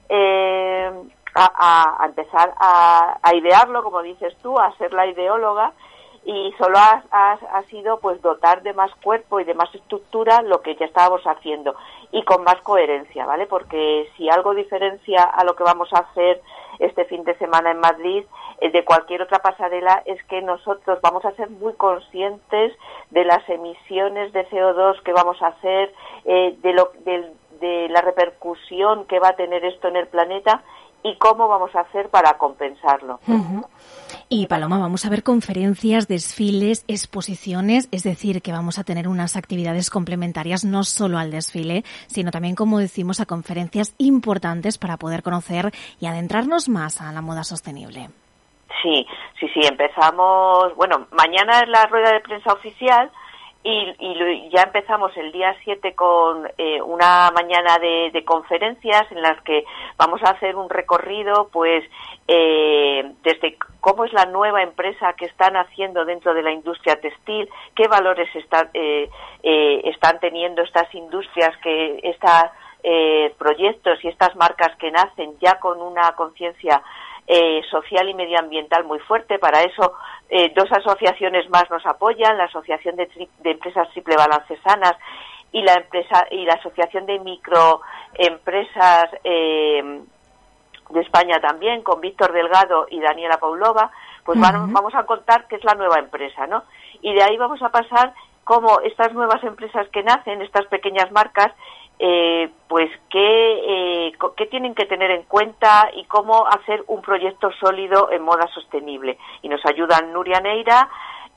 eh, a, a- empezar a, idearlo, como dices tú, a ser la ideóloga y solo ha, ha- sido pues dotar de más cuerpo y de más estructura lo que ya estábamos haciendo y con más coherencia, ¿vale? Porque si algo diferencia a lo que vamos a hacer este fin de semana en Madrid eh, de cualquier otra pasarela es que nosotros vamos a ser muy conscientes de las emisiones de CO2 que vamos a hacer, eh, de, lo, de la repercusión que va a tener esto en el planeta y cómo vamos a hacer para compensarlo. Y Paloma, vamos a ver conferencias, desfiles, exposiciones, es decir, que vamos a tener unas actividades complementarias no solo al desfile, sino también, como decimos, a conferencias importantes para poder conocer y adentrarnos más a la moda sostenible. Sí, sí, sí, empezamos, bueno, mañana es la rueda de prensa oficial y, y ya empezamos el día 7 con eh, una mañana de, de conferencias en las que vamos a hacer un recorrido, pues, eh, desde cómo es la nueva empresa que están haciendo dentro de la industria textil, qué valores están, eh, eh, están teniendo estas industrias, que estos proyectos y estas marcas que nacen ya con una conciencia eh, social y medioambiental muy fuerte. Para eso, eh, dos asociaciones más nos apoyan, la Asociación de, Tri- de Empresas Triple Balance Sanas y la empresa y la Asociación de Microempresas eh, de España también, con Víctor Delgado y Daniela Paulova, pues van- Ujú. vamos a contar qué es la nueva empresa, ¿no? Y de ahí vamos a pasar cómo estas nuevas empresas que nacen, estas pequeñas marcas, eh, pues qué, eh, qué tienen que tener en cuenta y cómo hacer un proyecto sólido en moda sostenible. Y nos ayudan Nuria Neira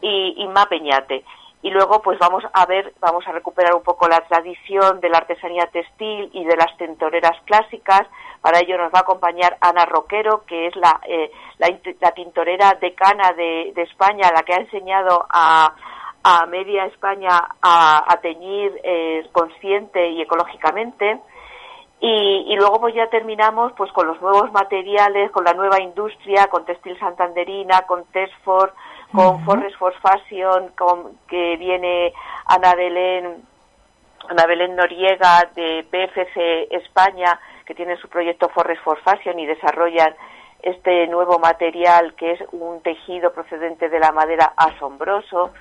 y Inma Peñate. Y luego, pues vamos a ver, vamos a recuperar un poco la tradición de la artesanía textil y de las tintoreras clásicas. Para ello nos va a acompañar Ana Roquero, que es la, eh, la tintorera decana de, de España, la que ha enseñado a, a media España a, a teñir eh, consciente y ecológicamente. Y, y luego pues ya terminamos pues con los nuevos materiales, con la nueva industria, con Textil Santanderina, con Tesfor, con Forest for Fashion, con que viene Ana Belén, Ana Belén Noriega de PFC España, que tiene su proyecto Forest for Fashion y desarrollan este nuevo material que es un tejido procedente de la madera asombroso.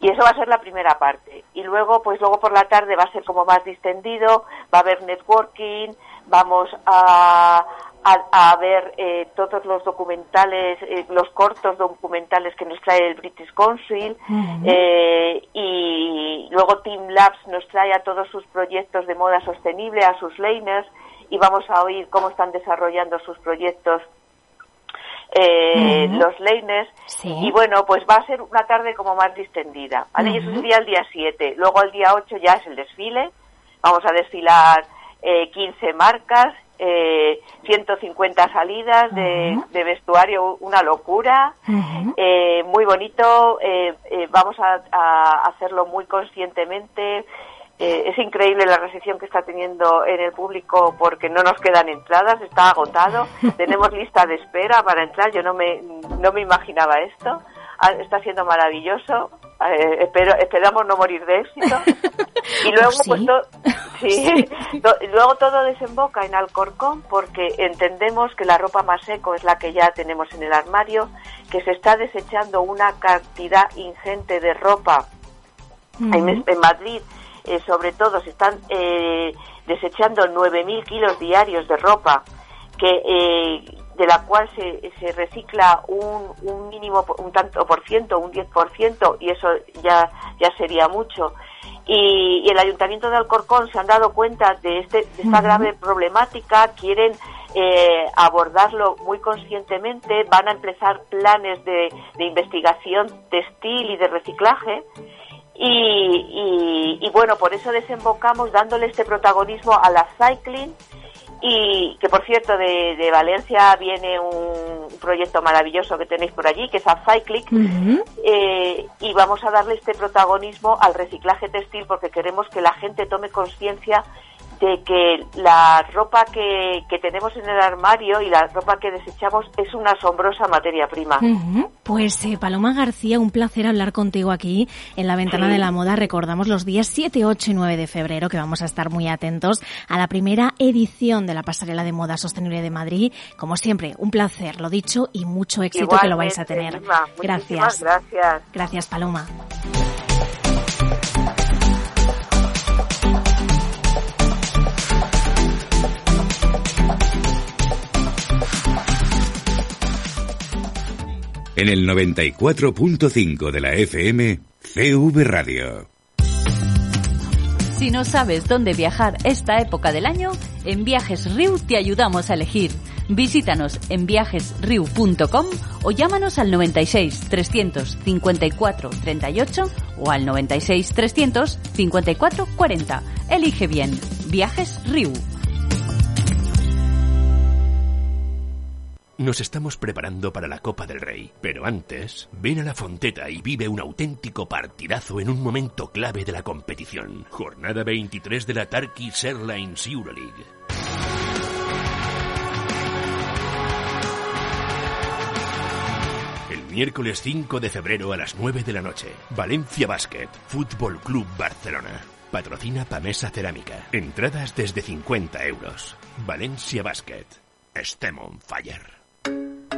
Y eso va a ser la primera parte. Y luego pues luego por la tarde va a ser como más distendido va a haber networking vamos a a, ver eh, todos los documentales, eh, los cortos documentales que nos trae el British Council eh, y luego Team Labs nos trae a todos sus proyectos de moda sostenible, a sus laners y vamos a oír cómo están desarrollando sus proyectos los laners y bueno, pues va a ser una tarde como más distendida, ¿vale? Y eso sería el día 7. Luego el día 8 ya es el desfile, vamos a desfilar 15 marcas eh, 150 salidas de, vestuario, una locura, eh, muy bonito, eh, eh, vamos a, hacerlo muy conscientemente. Es increíble la recepción que está teniendo en el público porque no nos quedan entradas, está agotado, (laughs) tenemos lista de espera para entrar, yo no me, no me imaginaba esto, ah, está siendo maravilloso, espero, esperamos no morir de éxito. (laughs) Y luego, pues, sí, (laughs) luego todo desemboca en Alcorcón porque entendemos que la ropa más seco es la que ya tenemos en el armario, que se está desechando una cantidad ingente de ropa. en, Madrid, eh, sobre todo, se están eh, desechando 9.000 kilos diarios de ropa que eh, de la cual se, se recicla un, un mínimo, un tanto por ciento, un 10%, y eso ya, ya sería mucho y, el Ayuntamiento de Alcorcón se han dado cuenta de, este, de esta grave problemática, quieren eh, abordarlo muy conscientemente, van a empezar planes de, investigación textil y de reciclaje. Y, y, bueno, por eso desembocamos dándole este protagonismo a la cycling. Y que por cierto de, Valencia viene un proyecto maravilloso que tenéis por allí que es Upcyclic eh, y vamos a darle este protagonismo al reciclaje textil porque queremos que la gente tome conciencia de que la ropa que, que, tenemos en el armario y la ropa que desechamos es una asombrosa materia prima. Pues eh, Paloma García, un placer hablar contigo aquí en la ventana de la moda. Recordamos los días 7, 8 y 9 de febrero que vamos a estar muy atentos a la primera edición de la Pasarela de Moda Sostenible de Madrid. Como siempre, un placer, lo dicho, y mucho éxito que lo vais a tener. Gracias. Gracias. Gracias, Paloma. En el 94.5 de la FM, CV Radio. Si no sabes dónde viajar esta época del año, en Viajes Riu te ayudamos a elegir. Visítanos en viajesriu.com o llámanos al 96 354 38 o al 96 354 40. Elige bien. Viajes Riu. Nos estamos preparando para la Copa del Rey, pero antes, ven a la Fonteta y vive un auténtico partidazo en un momento clave de la competición. Jornada 23 de la Turkish Airlines Euroleague. El miércoles 5 de febrero a las 9 de la noche, Valencia Basket, Fútbol Club Barcelona. Patrocina Pamesa Cerámica. Entradas desde 50 euros. Valencia Basket. Estem on fire.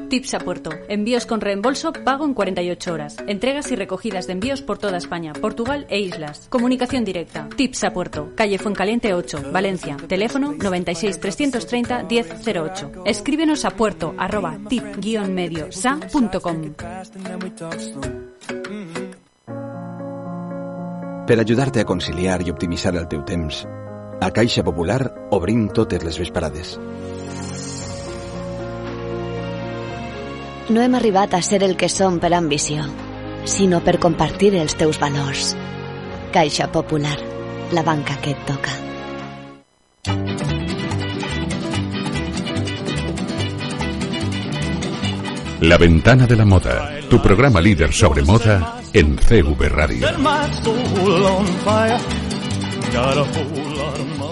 Tips a Puerto. Envíos con reembolso, pago en 48 horas. Entregas y recogidas de envíos por toda España, Portugal e islas. Comunicación directa. Tips a Puerto. Calle Fuencaliente 8, Valencia. Teléfono 96 330 1008. Escríbenos a puerto arroba tip-medio sa.com. Per a conciliar i optimitzar el teu temps, a Caixa Popular obrim totes les vesprades. No hem arribat a ser el que som per ambició, sinó per compartir els teus valors. Caixa Popular, la banca que et toca. La ventana de la moda, tu programa líder sobre moda en CV Radio.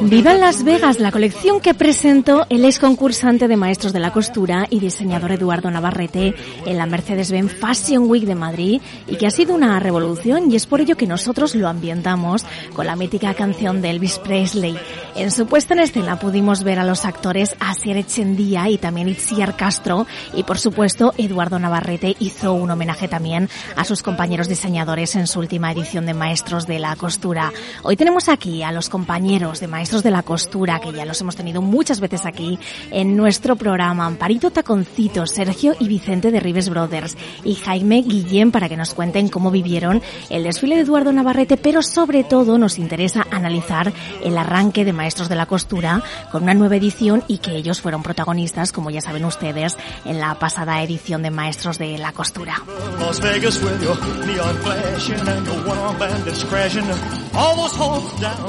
Viva Las Vegas, la colección que presentó el ex concursante de Maestros de la Costura y diseñador Eduardo Navarrete en la Mercedes-Benz Fashion Week de Madrid y que ha sido una revolución y es por ello que nosotros lo ambientamos con la mítica canción de Elvis Presley. En su puesta en escena pudimos ver a los actores Asier Echendía y también Itziar Castro y por supuesto Eduardo Navarrete hizo un homenaje también a sus compañeros diseñadores en su última edición de Maestros de la Costura. Hoy tenemos aquí a los compañeros de Maestros de la Costura que ya los hemos tenido muchas veces aquí en nuestro programa. Amparito Taconcito, Sergio y Vicente de Rives Brothers y Jaime Guillén para que nos cuenten cómo vivieron el desfile de Eduardo Navarrete, pero sobre todo nos interesa analizar el arranque de Maestros de la Costura con una nueva edición y que ellos fueron protagonistas, como ya saben ustedes, en la pasada edición de Maestros de la Costura. Las Vegas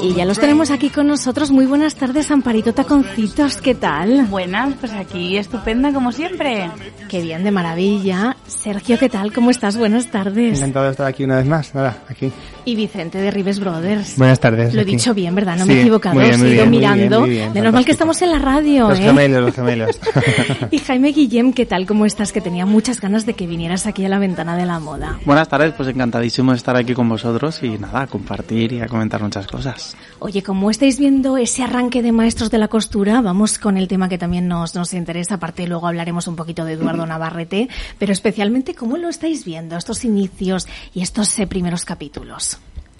Y ya los tenemos aquí con nosotros. Muy buenas tardes, Amparito Taconcitos, ¿qué tal? Buenas, pues aquí estupenda como siempre. Qué bien, de maravilla. Sergio, ¿qué tal? ¿Cómo estás? Buenas tardes. Encantado de estar aquí una vez más. Nada, aquí. Y Vicente de Rives Brothers. Buenas tardes. Lo he aquí. dicho bien, ¿verdad? No Sí, me he equivocado. bien, muy mirando. muy bien, de normal que estamos en la radio, Los ¿eh? gemelos, los gemelos. (laughs) Y Jaime Guillem, ¿qué tal? ¿Cómo estás? Que tenía muchas ganas de que vinieras aquí a la ventana de la moda. Buenas tardes, pues encantadísimo de estar aquí con vosotros y nada, compartir y a comentar muchas cosas. Oye, como estáis viendo ese arranque de maestros de la costura, vamos con el tema que también nos, nos interesa. Aparte, luego hablaremos un poquito de Eduardo (clears throat) Navarrete, pero especialmente cómo lo estáis viendo, estos inicios y estos eh, primeros capítulos.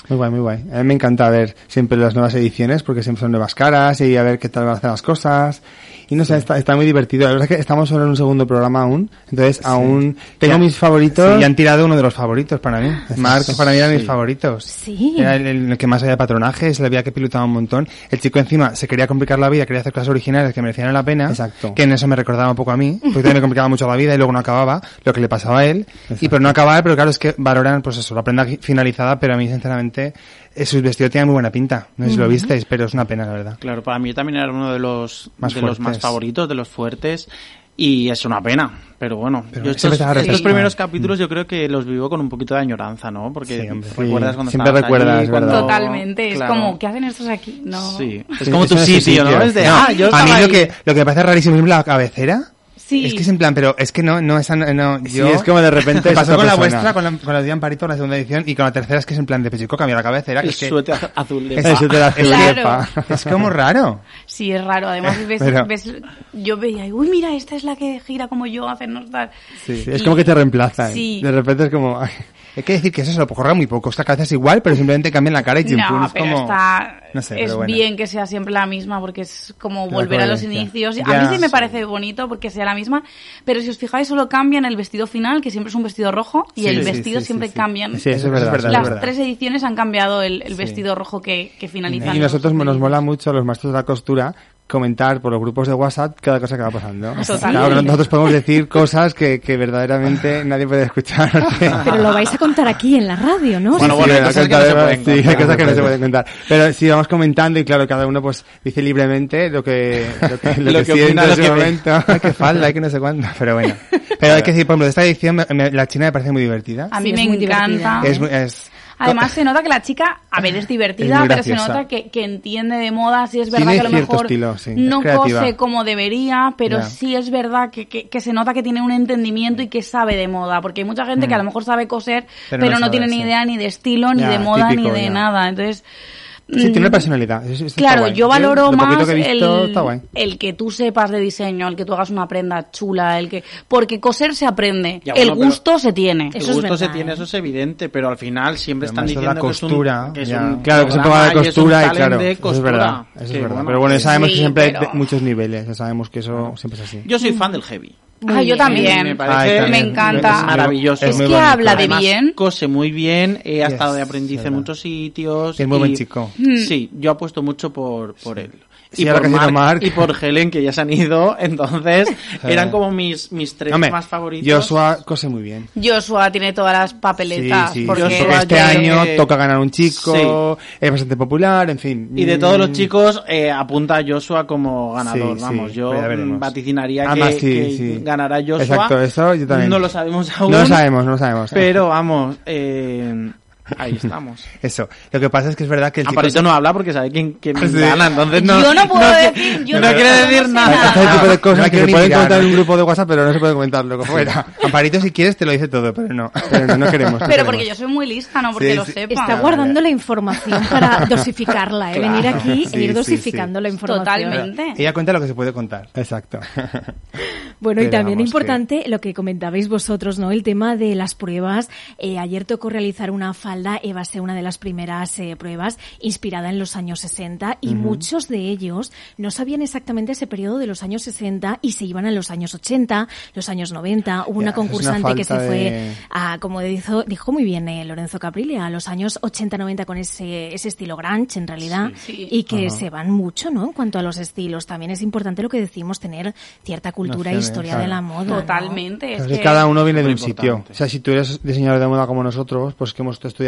Muy guay, muy guay. A mí me encanta ver siempre las nuevas ediciones porque siempre son nuevas caras y a ver qué tal van a hacer las cosas. Y no sé, está, está muy divertido. La verdad es que estamos solo en un segundo programa aún. Entonces aún tengo Ya- mis favoritos. Sí, y han tirado uno de los favoritos para mí. Mark para mí era mis Sí. favoritos. Sí. Era el, el que más había patronajes, le había que pilotaba un montón. El chico encima se quería complicar la vida, quería hacer cosas originales que merecían la pena. Exacto. Que en eso me recordaba un poco a mí, porque también me complicaba mucho la vida y luego no acababa lo que le pasaba a él. Y pero no acababa, pero claro, es que valoran pues eso, la prenda finalizada, pero a mí sinceramente eh, sus vestidos tienen muy buena pinta. No sé si lo visteis, pero es una pena, la verdad. Claro, para mí también era uno de los, Más de los más favoritos, de los fuertes. Y es una pena, pero bueno, Pero yo siempre estos, estos primeros capítulos yo creo que los vivo con un poquito de añoranza, ¿no? Porque Sí, hombre. recuerdas Sí, cuando siempre recuerdas, allí, es cuando- verdad. Totalmente, es Claro. como, ¿qué hacen estos aquí? No. Sí, es Sí, como tu ese es su sitio, ¿no? Es de, No, ah, yo a mí estaba lo ahí. que, lo que me parece rarísimo es la cabecera. Sí. Es que es en plan, pero es que no, no, esa no, no, yo... es como de repente pasó con la vuestra, con la, con la de Amparito, la segunda edición, y con la tercera es que es en plan de Pechico cambió la cabecera. que El es que, suéter azul de es el de Claro. pa. Es como raro. Sí, es raro. Además, ves, Pero- ves- yo veía, uy, mira, esta es la que gira como yo, hacernos tal. Sí, es como que te reemplazan. Sí. De repente es como... ay, hay que decir que eso se lo corre muy poco. Esta cabeza es igual, pero simplemente cambian la cara y chimpún. No, es pero como... está... No sé, es pero bueno. bien que sea siempre la misma porque es como La volver a los inicios. Ya, a mí sí me parece bonito porque sea la misma, pero si os fijáis solo cambian el vestido final, que siempre es un vestido rojo, y Sí, el sí, vestido sí, siempre sí. cambian. Sí, eso es verdad, eso es Las verdad. tres ediciones han cambiado el, el Sí. vestido rojo que, que finalizan. Y nosotros nos mola mucho, los maestros de la costura, comentar por los grupos de WhatsApp cada cosa que va pasando. Totalmente. Claro, nosotros podemos decir cosas que, que verdaderamente (laughs) nadie puede escuchar. Pero lo vais a contar aquí en la radio, ¿no? Bueno, Sí, bueno, sí. hay cosas que no se pueden contar. Sí, hay cosas que no se pueden contar. Pero sí, vamos comentando y claro, cada uno pues dice libremente lo que, lo que, lo Lo que que siente opina, en lo ese momento. (laughs) Ay, que falda, hay que no sé cuándo. Pero bueno. (laughs) Pero hay que decir, por ejemplo, de esta edición, me- me- la china me parece muy divertida. A mí Sí, me encanta. Es, muy- es, Además se nota que la chica, a ver, es divertida, Es pero se nota que, que entiende de moda, sí es verdad Tiene que a lo mejor estilo, sí, es no cose como debería, pero sí es verdad que, que, que se nota que tiene un entendimiento y que sabe de moda, porque hay mucha gente que a lo Mm. mejor sabe coser, Pero pero, no no, sabe, tiene ni sí. idea ni de estilo, ni de moda, típico, ni de nada, entonces... sí, tiene mm, una personalidad. Eso- eso Claro, yo valoro lo poquito más que visto, el, el que tú sepas de diseño, el que tú hagas una prenda chula, el que porque coser se aprende, Ya, el bueno, pero- gusto se tiene. El gusto se tiene, eso es evidente, pero al final siempre están diciendo la que es un- costura, que es ya. un claro, que se ponga de y es costura y talent claro, de eso es costura, verdad, eso es que, verdad. bueno, pero bueno, sabemos que sí, siempre hay pero- de- muchos niveles, ya sabemos que eso siempre es así. Yo soy fan del heavy. Ah, yo también. Me Ay, parece también. Me encanta. es maravilloso. Es muy que bonito. habla de Además, bien. Cose muy bien, he Yes, estado de aprendiz verdad. en muchos sitios. Es muy y- buen chico. Hmm. Sí, yo apuesto mucho por, por él. Sí, y, por que ha Mark, Mark. y por Helen, que ya se han ido, (laughs) entonces eran como mis, mis tres Hombre, más favoritos. Joshua cose muy bien. Joshua tiene todas las papeletas. Sí, sí, porque porque este año eh, toca ganar un chico, sí. es bastante popular, en fin. Y de todos los Mm, chicos, eh, apunta a Joshua como ganador. Sí, Vamos, sí, yo pues mm, vaticinaría Además, que, sí, que sí. Ganará Joshua. Exacto, eso yo también. No lo sabemos aún. No lo sabemos, no lo sabemos. Pero vamos, eh, Ahí estamos. (laughs) Eso. Lo que pasa es que es verdad que el Amparito chico... no habla porque sabe quién, quién sí. gana, entonces no... Yo no puedo no, decir... Yo no, no quiero decir nada. Hay tipo de cosas que se pueden mirar, contar en un grupo de WhatsApp, pero no se puede comentar lo fuera. Amparito, si quieres, te lo dice todo, pero no. (laughs) Pero no, queremos. Pero queremos. porque yo soy muy lista, no porque sí, lo sí. sepa. Está guardando la información para (laughs) dosificarla, ¿eh? Claro. Venir aquí y ir dosificando la información. Totalmente. Ella cuenta lo que se puede contar. Exacto. Bueno, pero y también importante lo que comentabais vosotros, ¿no? El tema de las pruebas. Eh, ayer tocó realizar una fase espalda eh, va a ser una de las primeras eh, pruebas inspirada en los años 60 y uh -huh. muchos de ellos no sabían exactamente ese periodo de los años 60 y se iban a los años 80, los años 90. Hubo una concursante una que se de... fue a, como dijo, dijo muy bien eh, Lorenzo Caprile, a los años 80-90 con ese, ese estilo grunge en realidad sí, sí. y que uh -huh. se van mucho, ¿no? En cuanto a los estilos, también es importante lo que decimos, tener cierta cultura no sé, e historia claro. de la moda. Totalmente. ¿no? Es que cada uno viene de un importante. sitio. O sea, si tú eres diseñador de moda como nosotros, pues que hemos estudiado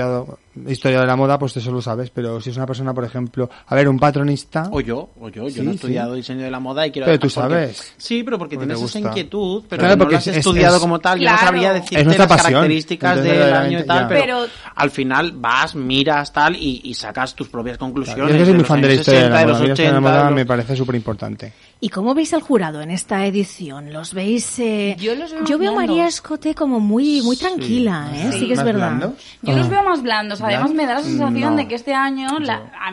historia de la moda, pues eso lo sabes, pero si es una persona, por ejemplo, a ver, un patronista... O yo, o yo, yo no he estudiado diseño de la moda y quiero... Pero tú sabes. Sí, pero porque, tienes esa inquietud, pero porque has estudiado como tal, claro. yo no sabría decirte las características del año y tal, pero, al final vas, miras, tal, y, sacas tus propias conclusiones. Yo soy muy fan de la historia de la moda, me parece súper importante. ¿Y cómo veis al jurado en esta edición? ¿Los veis? Eh, yo, veo, a María Escote como muy, muy tranquila, ¿eh? sí. ¿eh? Sí, que es verdad. Yo los ah. veo más blandos. Además, me da la sensación de que este año,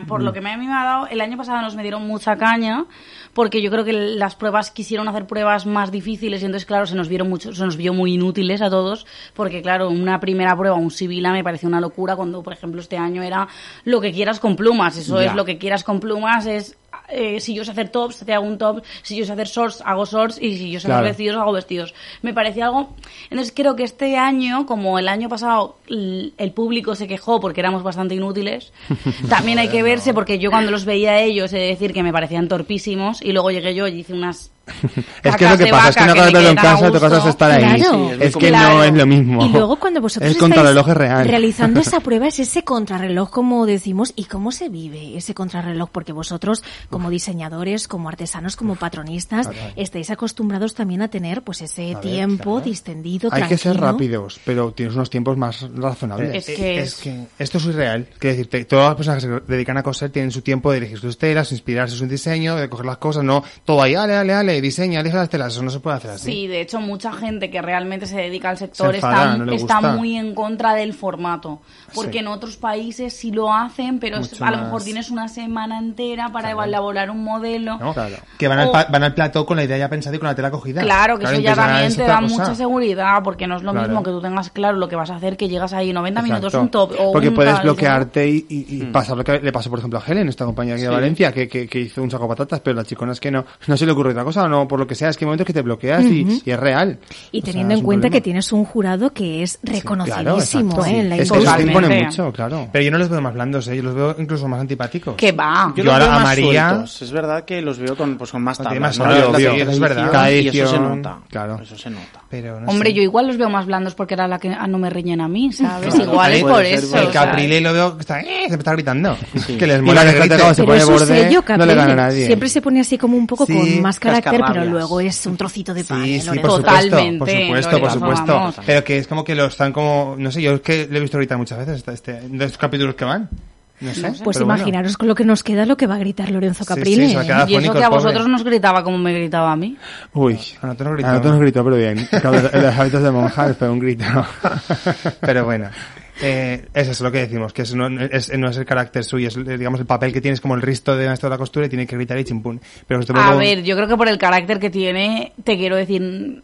por lo que me, a me ha dado, el año pasado nos me dieron mucha caña, porque yo creo que las pruebas quisieron hacer pruebas más difíciles y entonces, claro, se nos vieron mucho, se nos vio muy inútiles a todos, porque, claro, una primera prueba, un Sibila, me pareció una locura cuando, por ejemplo, este año era lo que quieras con plumas. Eso es lo que quieras con plumas, es eh, si yo sé hacer tops, te hago un top, si yo sé hacer shorts, hago shorts, y si yo sé hacer vestidos, hago vestidos. Me parecía algo... Entonces creo que este año, como el año pasado el público se quejó porque éramos bastante inútiles, (laughs) también hay que verse porque yo cuando los veía a ellos, he de decir que me parecían torpísimos, y luego llegué yo y hice unas es que es lo que pasa es que una acabas de verlo en casa, te pasas a estar ahí. Es, que no es lo mismo. Y luego cuando vosotros es real. realizando esa (laughs) prueba es ese contrarreloj, como decimos, y cómo se vive ese contrarreloj, porque vosotros, como diseñadores, como artesanos, como patronistas, eh. estáis acostumbrados también a tener pues ese tiempo distendido. Hay que ser rápidos, pero tienes unos tiempos más razonables. Es que, es que esto es irreal. Quiero decirte, todas las personas que se dedican a coser tienen su tiempo de elegir sus telas, inspirarse en su diseño, de coger las cosas, no todo ahí, ale, ale, ale vale, diseña, deja de hacer eso, no se puede hacer así. Sí, de hecho, mucha gente que realmente se dedica al sector está, muy en contra del formato. Porque en otros países sí lo hacen, pero a lo mejor tienes una semana entera para claro. elaborar un modelo. No, claro. Que van, o... al van al plató con la idea ya pensada y con la tela cogida. Claro, que eso ya también te da mucha seguridad, porque no es lo mismo que tú tengas claro lo que vas a hacer, que llegas ahí 90 minutos, un top. O porque un puedes tal, bloquearte y, y, y hmm. pasar lo que le pasó, por ejemplo, a Helen, esta compañía aquí de Valencia, que, hizo un saco de patatas, pero las chiconas que no, no se le ocurre otra cosa o no, por lo que sea, es que hay momentos que te bloqueas uh -huh. y, y, es real. Y o teniendo sea, en cuenta problema. que tienes un jurado que es reconocidísimo sí, claro, ¿eh? en la es que impone mucho, claro. Pero yo no los veo más blandos, ¿eh? yo los veo incluso más antipáticos. Que va. Yo, yo los ahora veo a María. Sueltos. Es verdad que los veo con, pues, con más tablas. No, no, es verdad. Y eso se nota. Claro. Eso se nota. Pero no Hombre, sé. yo igual los veo más blandos porque era la que no me riñen a mí, ¿sabes? igual es por eso. El Caprile lo veo que está, eh, está gritando. Que les mola que se pone borde. No le gana a nadie. Siempre se pone así como un poco con máscara hacer, rabias. pero luego es un trocito de pan. Sí, sí, por Totalmente. Por supuesto, por supuesto. Vamos. Pero que es como que lo están como, no sé, yo es que lo he visto ahorita muchas veces, este, de estos capítulos que van. No sé, pues imaginaros bueno. con lo que nos queda lo que va a gritar Lorenzo Caprile. Sí, sí, y eso que a vosotros pobre. nos gritaba como me gritaba a mí. Uy, a nosotros nos gritó. A nosotros nos gritó, pero bien. los hábitos de monja fue un grito. (laughs) pero bueno. Eh, eso es lo que decimos, que eso no, es, el carácter suyo, es eh, digamos el papel que tienes como el resto de maestro de costura y tiene que gritar y chimpún. Pero A ver, yo creo que por el carácter que tiene, te quiero decir,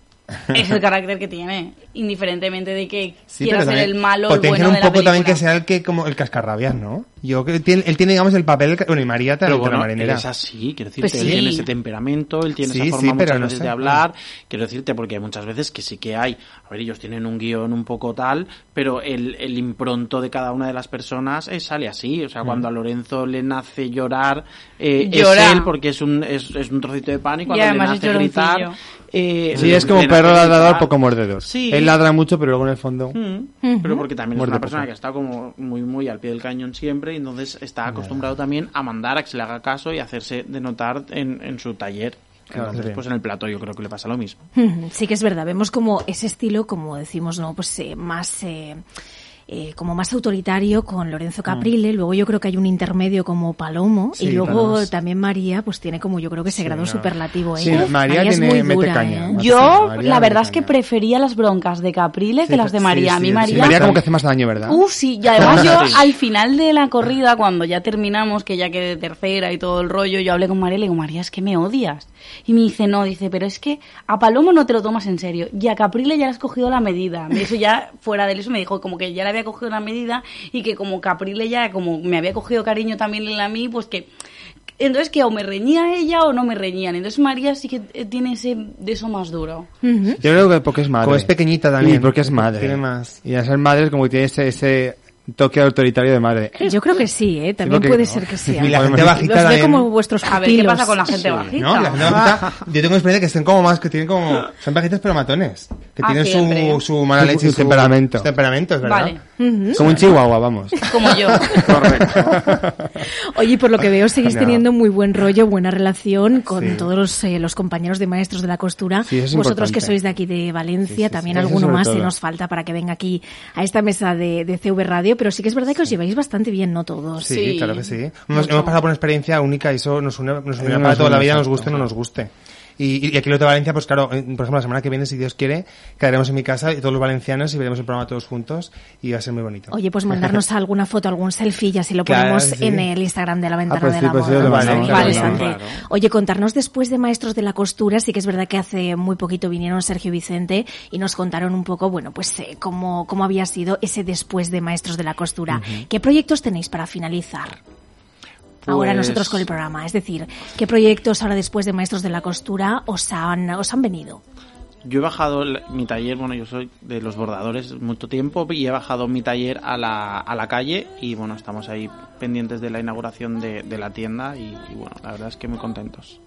es el carácter que tiene indiferentemente de que quiera ser el malo o el bueno un de la poco también que sea el que como el cascarrabias no yo que tiene, él tiene digamos el papel bueno y María tal bueno, marinera él es así quiero decirte pues él tiene ese temperamento él tiene sí, esa forma de hablar. Quiero decirte porque hay muchas veces que sí que hay a ver ellos tienen un guion un poco tal pero el, impronto de cada una de las personas eh, sale así. O sea cuando a mm. Lorenzo le nace llorar eh, Llora. es él porque es un es, un trocito de pan y cuando y le nace gritar eh, sí es como perro ladrador poco mordedor. Sí él ladra mucho, pero luego en el fondo. Mm. Pero porque también es una persona poco. que está como muy, muy al pie del cañón siempre, y entonces está acostumbrado también a mandar a que se le haga caso y hacerse denotar en, en su taller. Entonces, pues en el plato yo creo que le pasa lo mismo. Sí que es verdad, vemos como ese estilo, como decimos, ¿no? Pues eh, más... Eh eh, como más autoritario con Lorenzo Caprile, luego yo creo que hay un intermedio como Palomo Sí, y luego también María pues tiene como yo creo que ese grado claro. superlativo. ¿eh? Sí, María es tiene- muy mete dura, caña. ¿eh? Yo, María la verdad es que prefería las broncas de Caprile que Sí, las de sí, María. a mí sí, sí. María... María como que hace más daño, ¿verdad? Uh, sí, y además (laughs) yo Sí. al final de la corrida, cuando ya terminamos, que ya quedé tercera y todo el rollo, yo hablé con María y le digo, María, es que me odias. Y me dice, no, dice, pero es que a Palomo no te lo tomas en serio. Y a Caprile ya le has cogido la medida. Eso ya, fuera de eso, me dijo como que ya le había cogido la medida y que como Caprile ya, como me había cogido cariño también él a mí, pues que... Entonces que o me reñía ella o no me reñían. Entonces María sí que eh, tiene ese de eso más duro. Yo creo que porque es madre. Como es pequeñita también. Y porque es madre. Tiene más. Y al ser madre es como que tiene ese, ese toque autoritario de madre. Yo creo que sí, ¿eh? también puede no. ser que sea. (laughs) Y la gente bajita Los también. como vuestros A ver, ¿qué pasa con la gente bajita? ¿No? La gente bajita, (laughs) yo tengo experiencia que estén como más, que tienen como, son bajitas pero matones. Que Ah, tienen siempre. su, su mala Su- leche y su temperamento. Su temperamento, es verdad. Vale. Como un chihuahua, vamos. (laughs) Como yo. (laughs) Oye, por lo que veo, seguís No. teniendo muy buen rollo, buena relación con Sí. todos los, eh, los compañeros de maestros de la costura. Sí, Vosotros que sois de aquí de Valencia, también sí, alguno más todo. si nos falta para que venga aquí a esta mesa de, de CV Radio, pero sí que es verdad que os lleváis bastante bien, ¿no todos? Sí, claro que sí. Hemos, hemos pasado por una experiencia única y eso nos une, nos Nos para toda la une, vida, nos guste o no nos guste. Y, y aquí lo de Valencia, pues claro, por ejemplo, la semana que viene, si Dios quiere, quedaremos en mi casa y todos los valencianos y veremos el programa todos juntos y va a ser muy bonito. Oye, pues mandarnos (laughs) alguna foto, algún selfie, y así lo Claro, ponemos sí. en el Instagram de la ventana pues de sí, la pues sí, moda. lo Vale, claro, claro. Oye, contarnos después de Maestros de la Costura, sí que es verdad que hace muy poquito vinieron Sergio y Vicente y nos contaron un poco, bueno, pues eh, cómo, cómo había sido ese después de Maestros de la Costura. ¿Qué proyectos tenéis para finalizar? Ahora Pues- nosotros con el programa, es decir, ¿qué proyectos ahora después de Maestros de la Costura os han, os han venido? Yo he bajado mi taller, bueno, yo soy de los bordadores mucho tiempo y he bajado mi taller a la, a la calle y bueno, estamos ahí pendientes de la inauguración de, de la tienda y, y, bueno, la verdad es que muy contentos.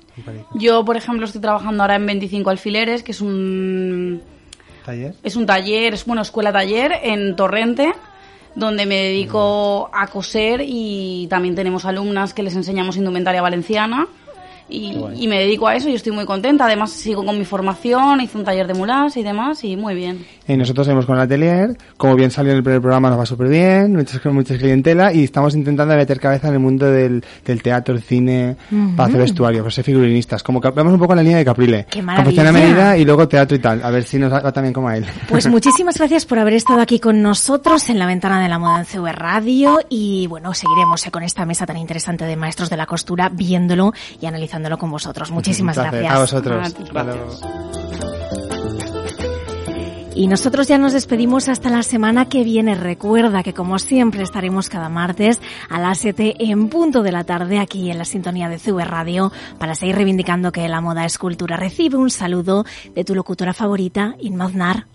Yo, por ejemplo, estoy trabajando ahora en 25 alfileres, que es un ¿Taller? es un taller, es bueno, escuela taller en Torrente, donde me dedico a coser y también tenemos alumnas que les enseñamos indumentaria valenciana. Y, y me dedico a eso y estoy muy contenta. Además, sigo con mi formación, hice un taller de mulas y demás, y muy bien. Y nosotros seguimos con el atelier, como bien salió en el primer programa nos va súper bien, muchas, muchas clientela y estamos intentando meter cabeza en el mundo del, del teatro, el cine, Ujú. para hacer vestuario, para ser figurinistas, como que vamos un poco la línea de Caprile. ¡Qué maravilla! medida y luego teatro y tal, a ver si nos va también como a él. Pues (laughs) muchísimas gracias por haber estado aquí con nosotros en la ventana de la moda en CV Radio y bueno, seguiremos eh, con esta mesa tan interesante de maestros de la costura viéndolo y analizándolo con vosotros. Muchísimas gracias. A vosotros. A ti. Hasta luego. Y nosotros ya nos despedimos hasta la semana que viene. Recuerda que como siempre estaremos cada martes a las 7 en punto de la tarde aquí en la sintonía de CV Radio para seguir reivindicando que la moda es cultura. Recibe un saludo de tu locutora favorita, Inma Aznar.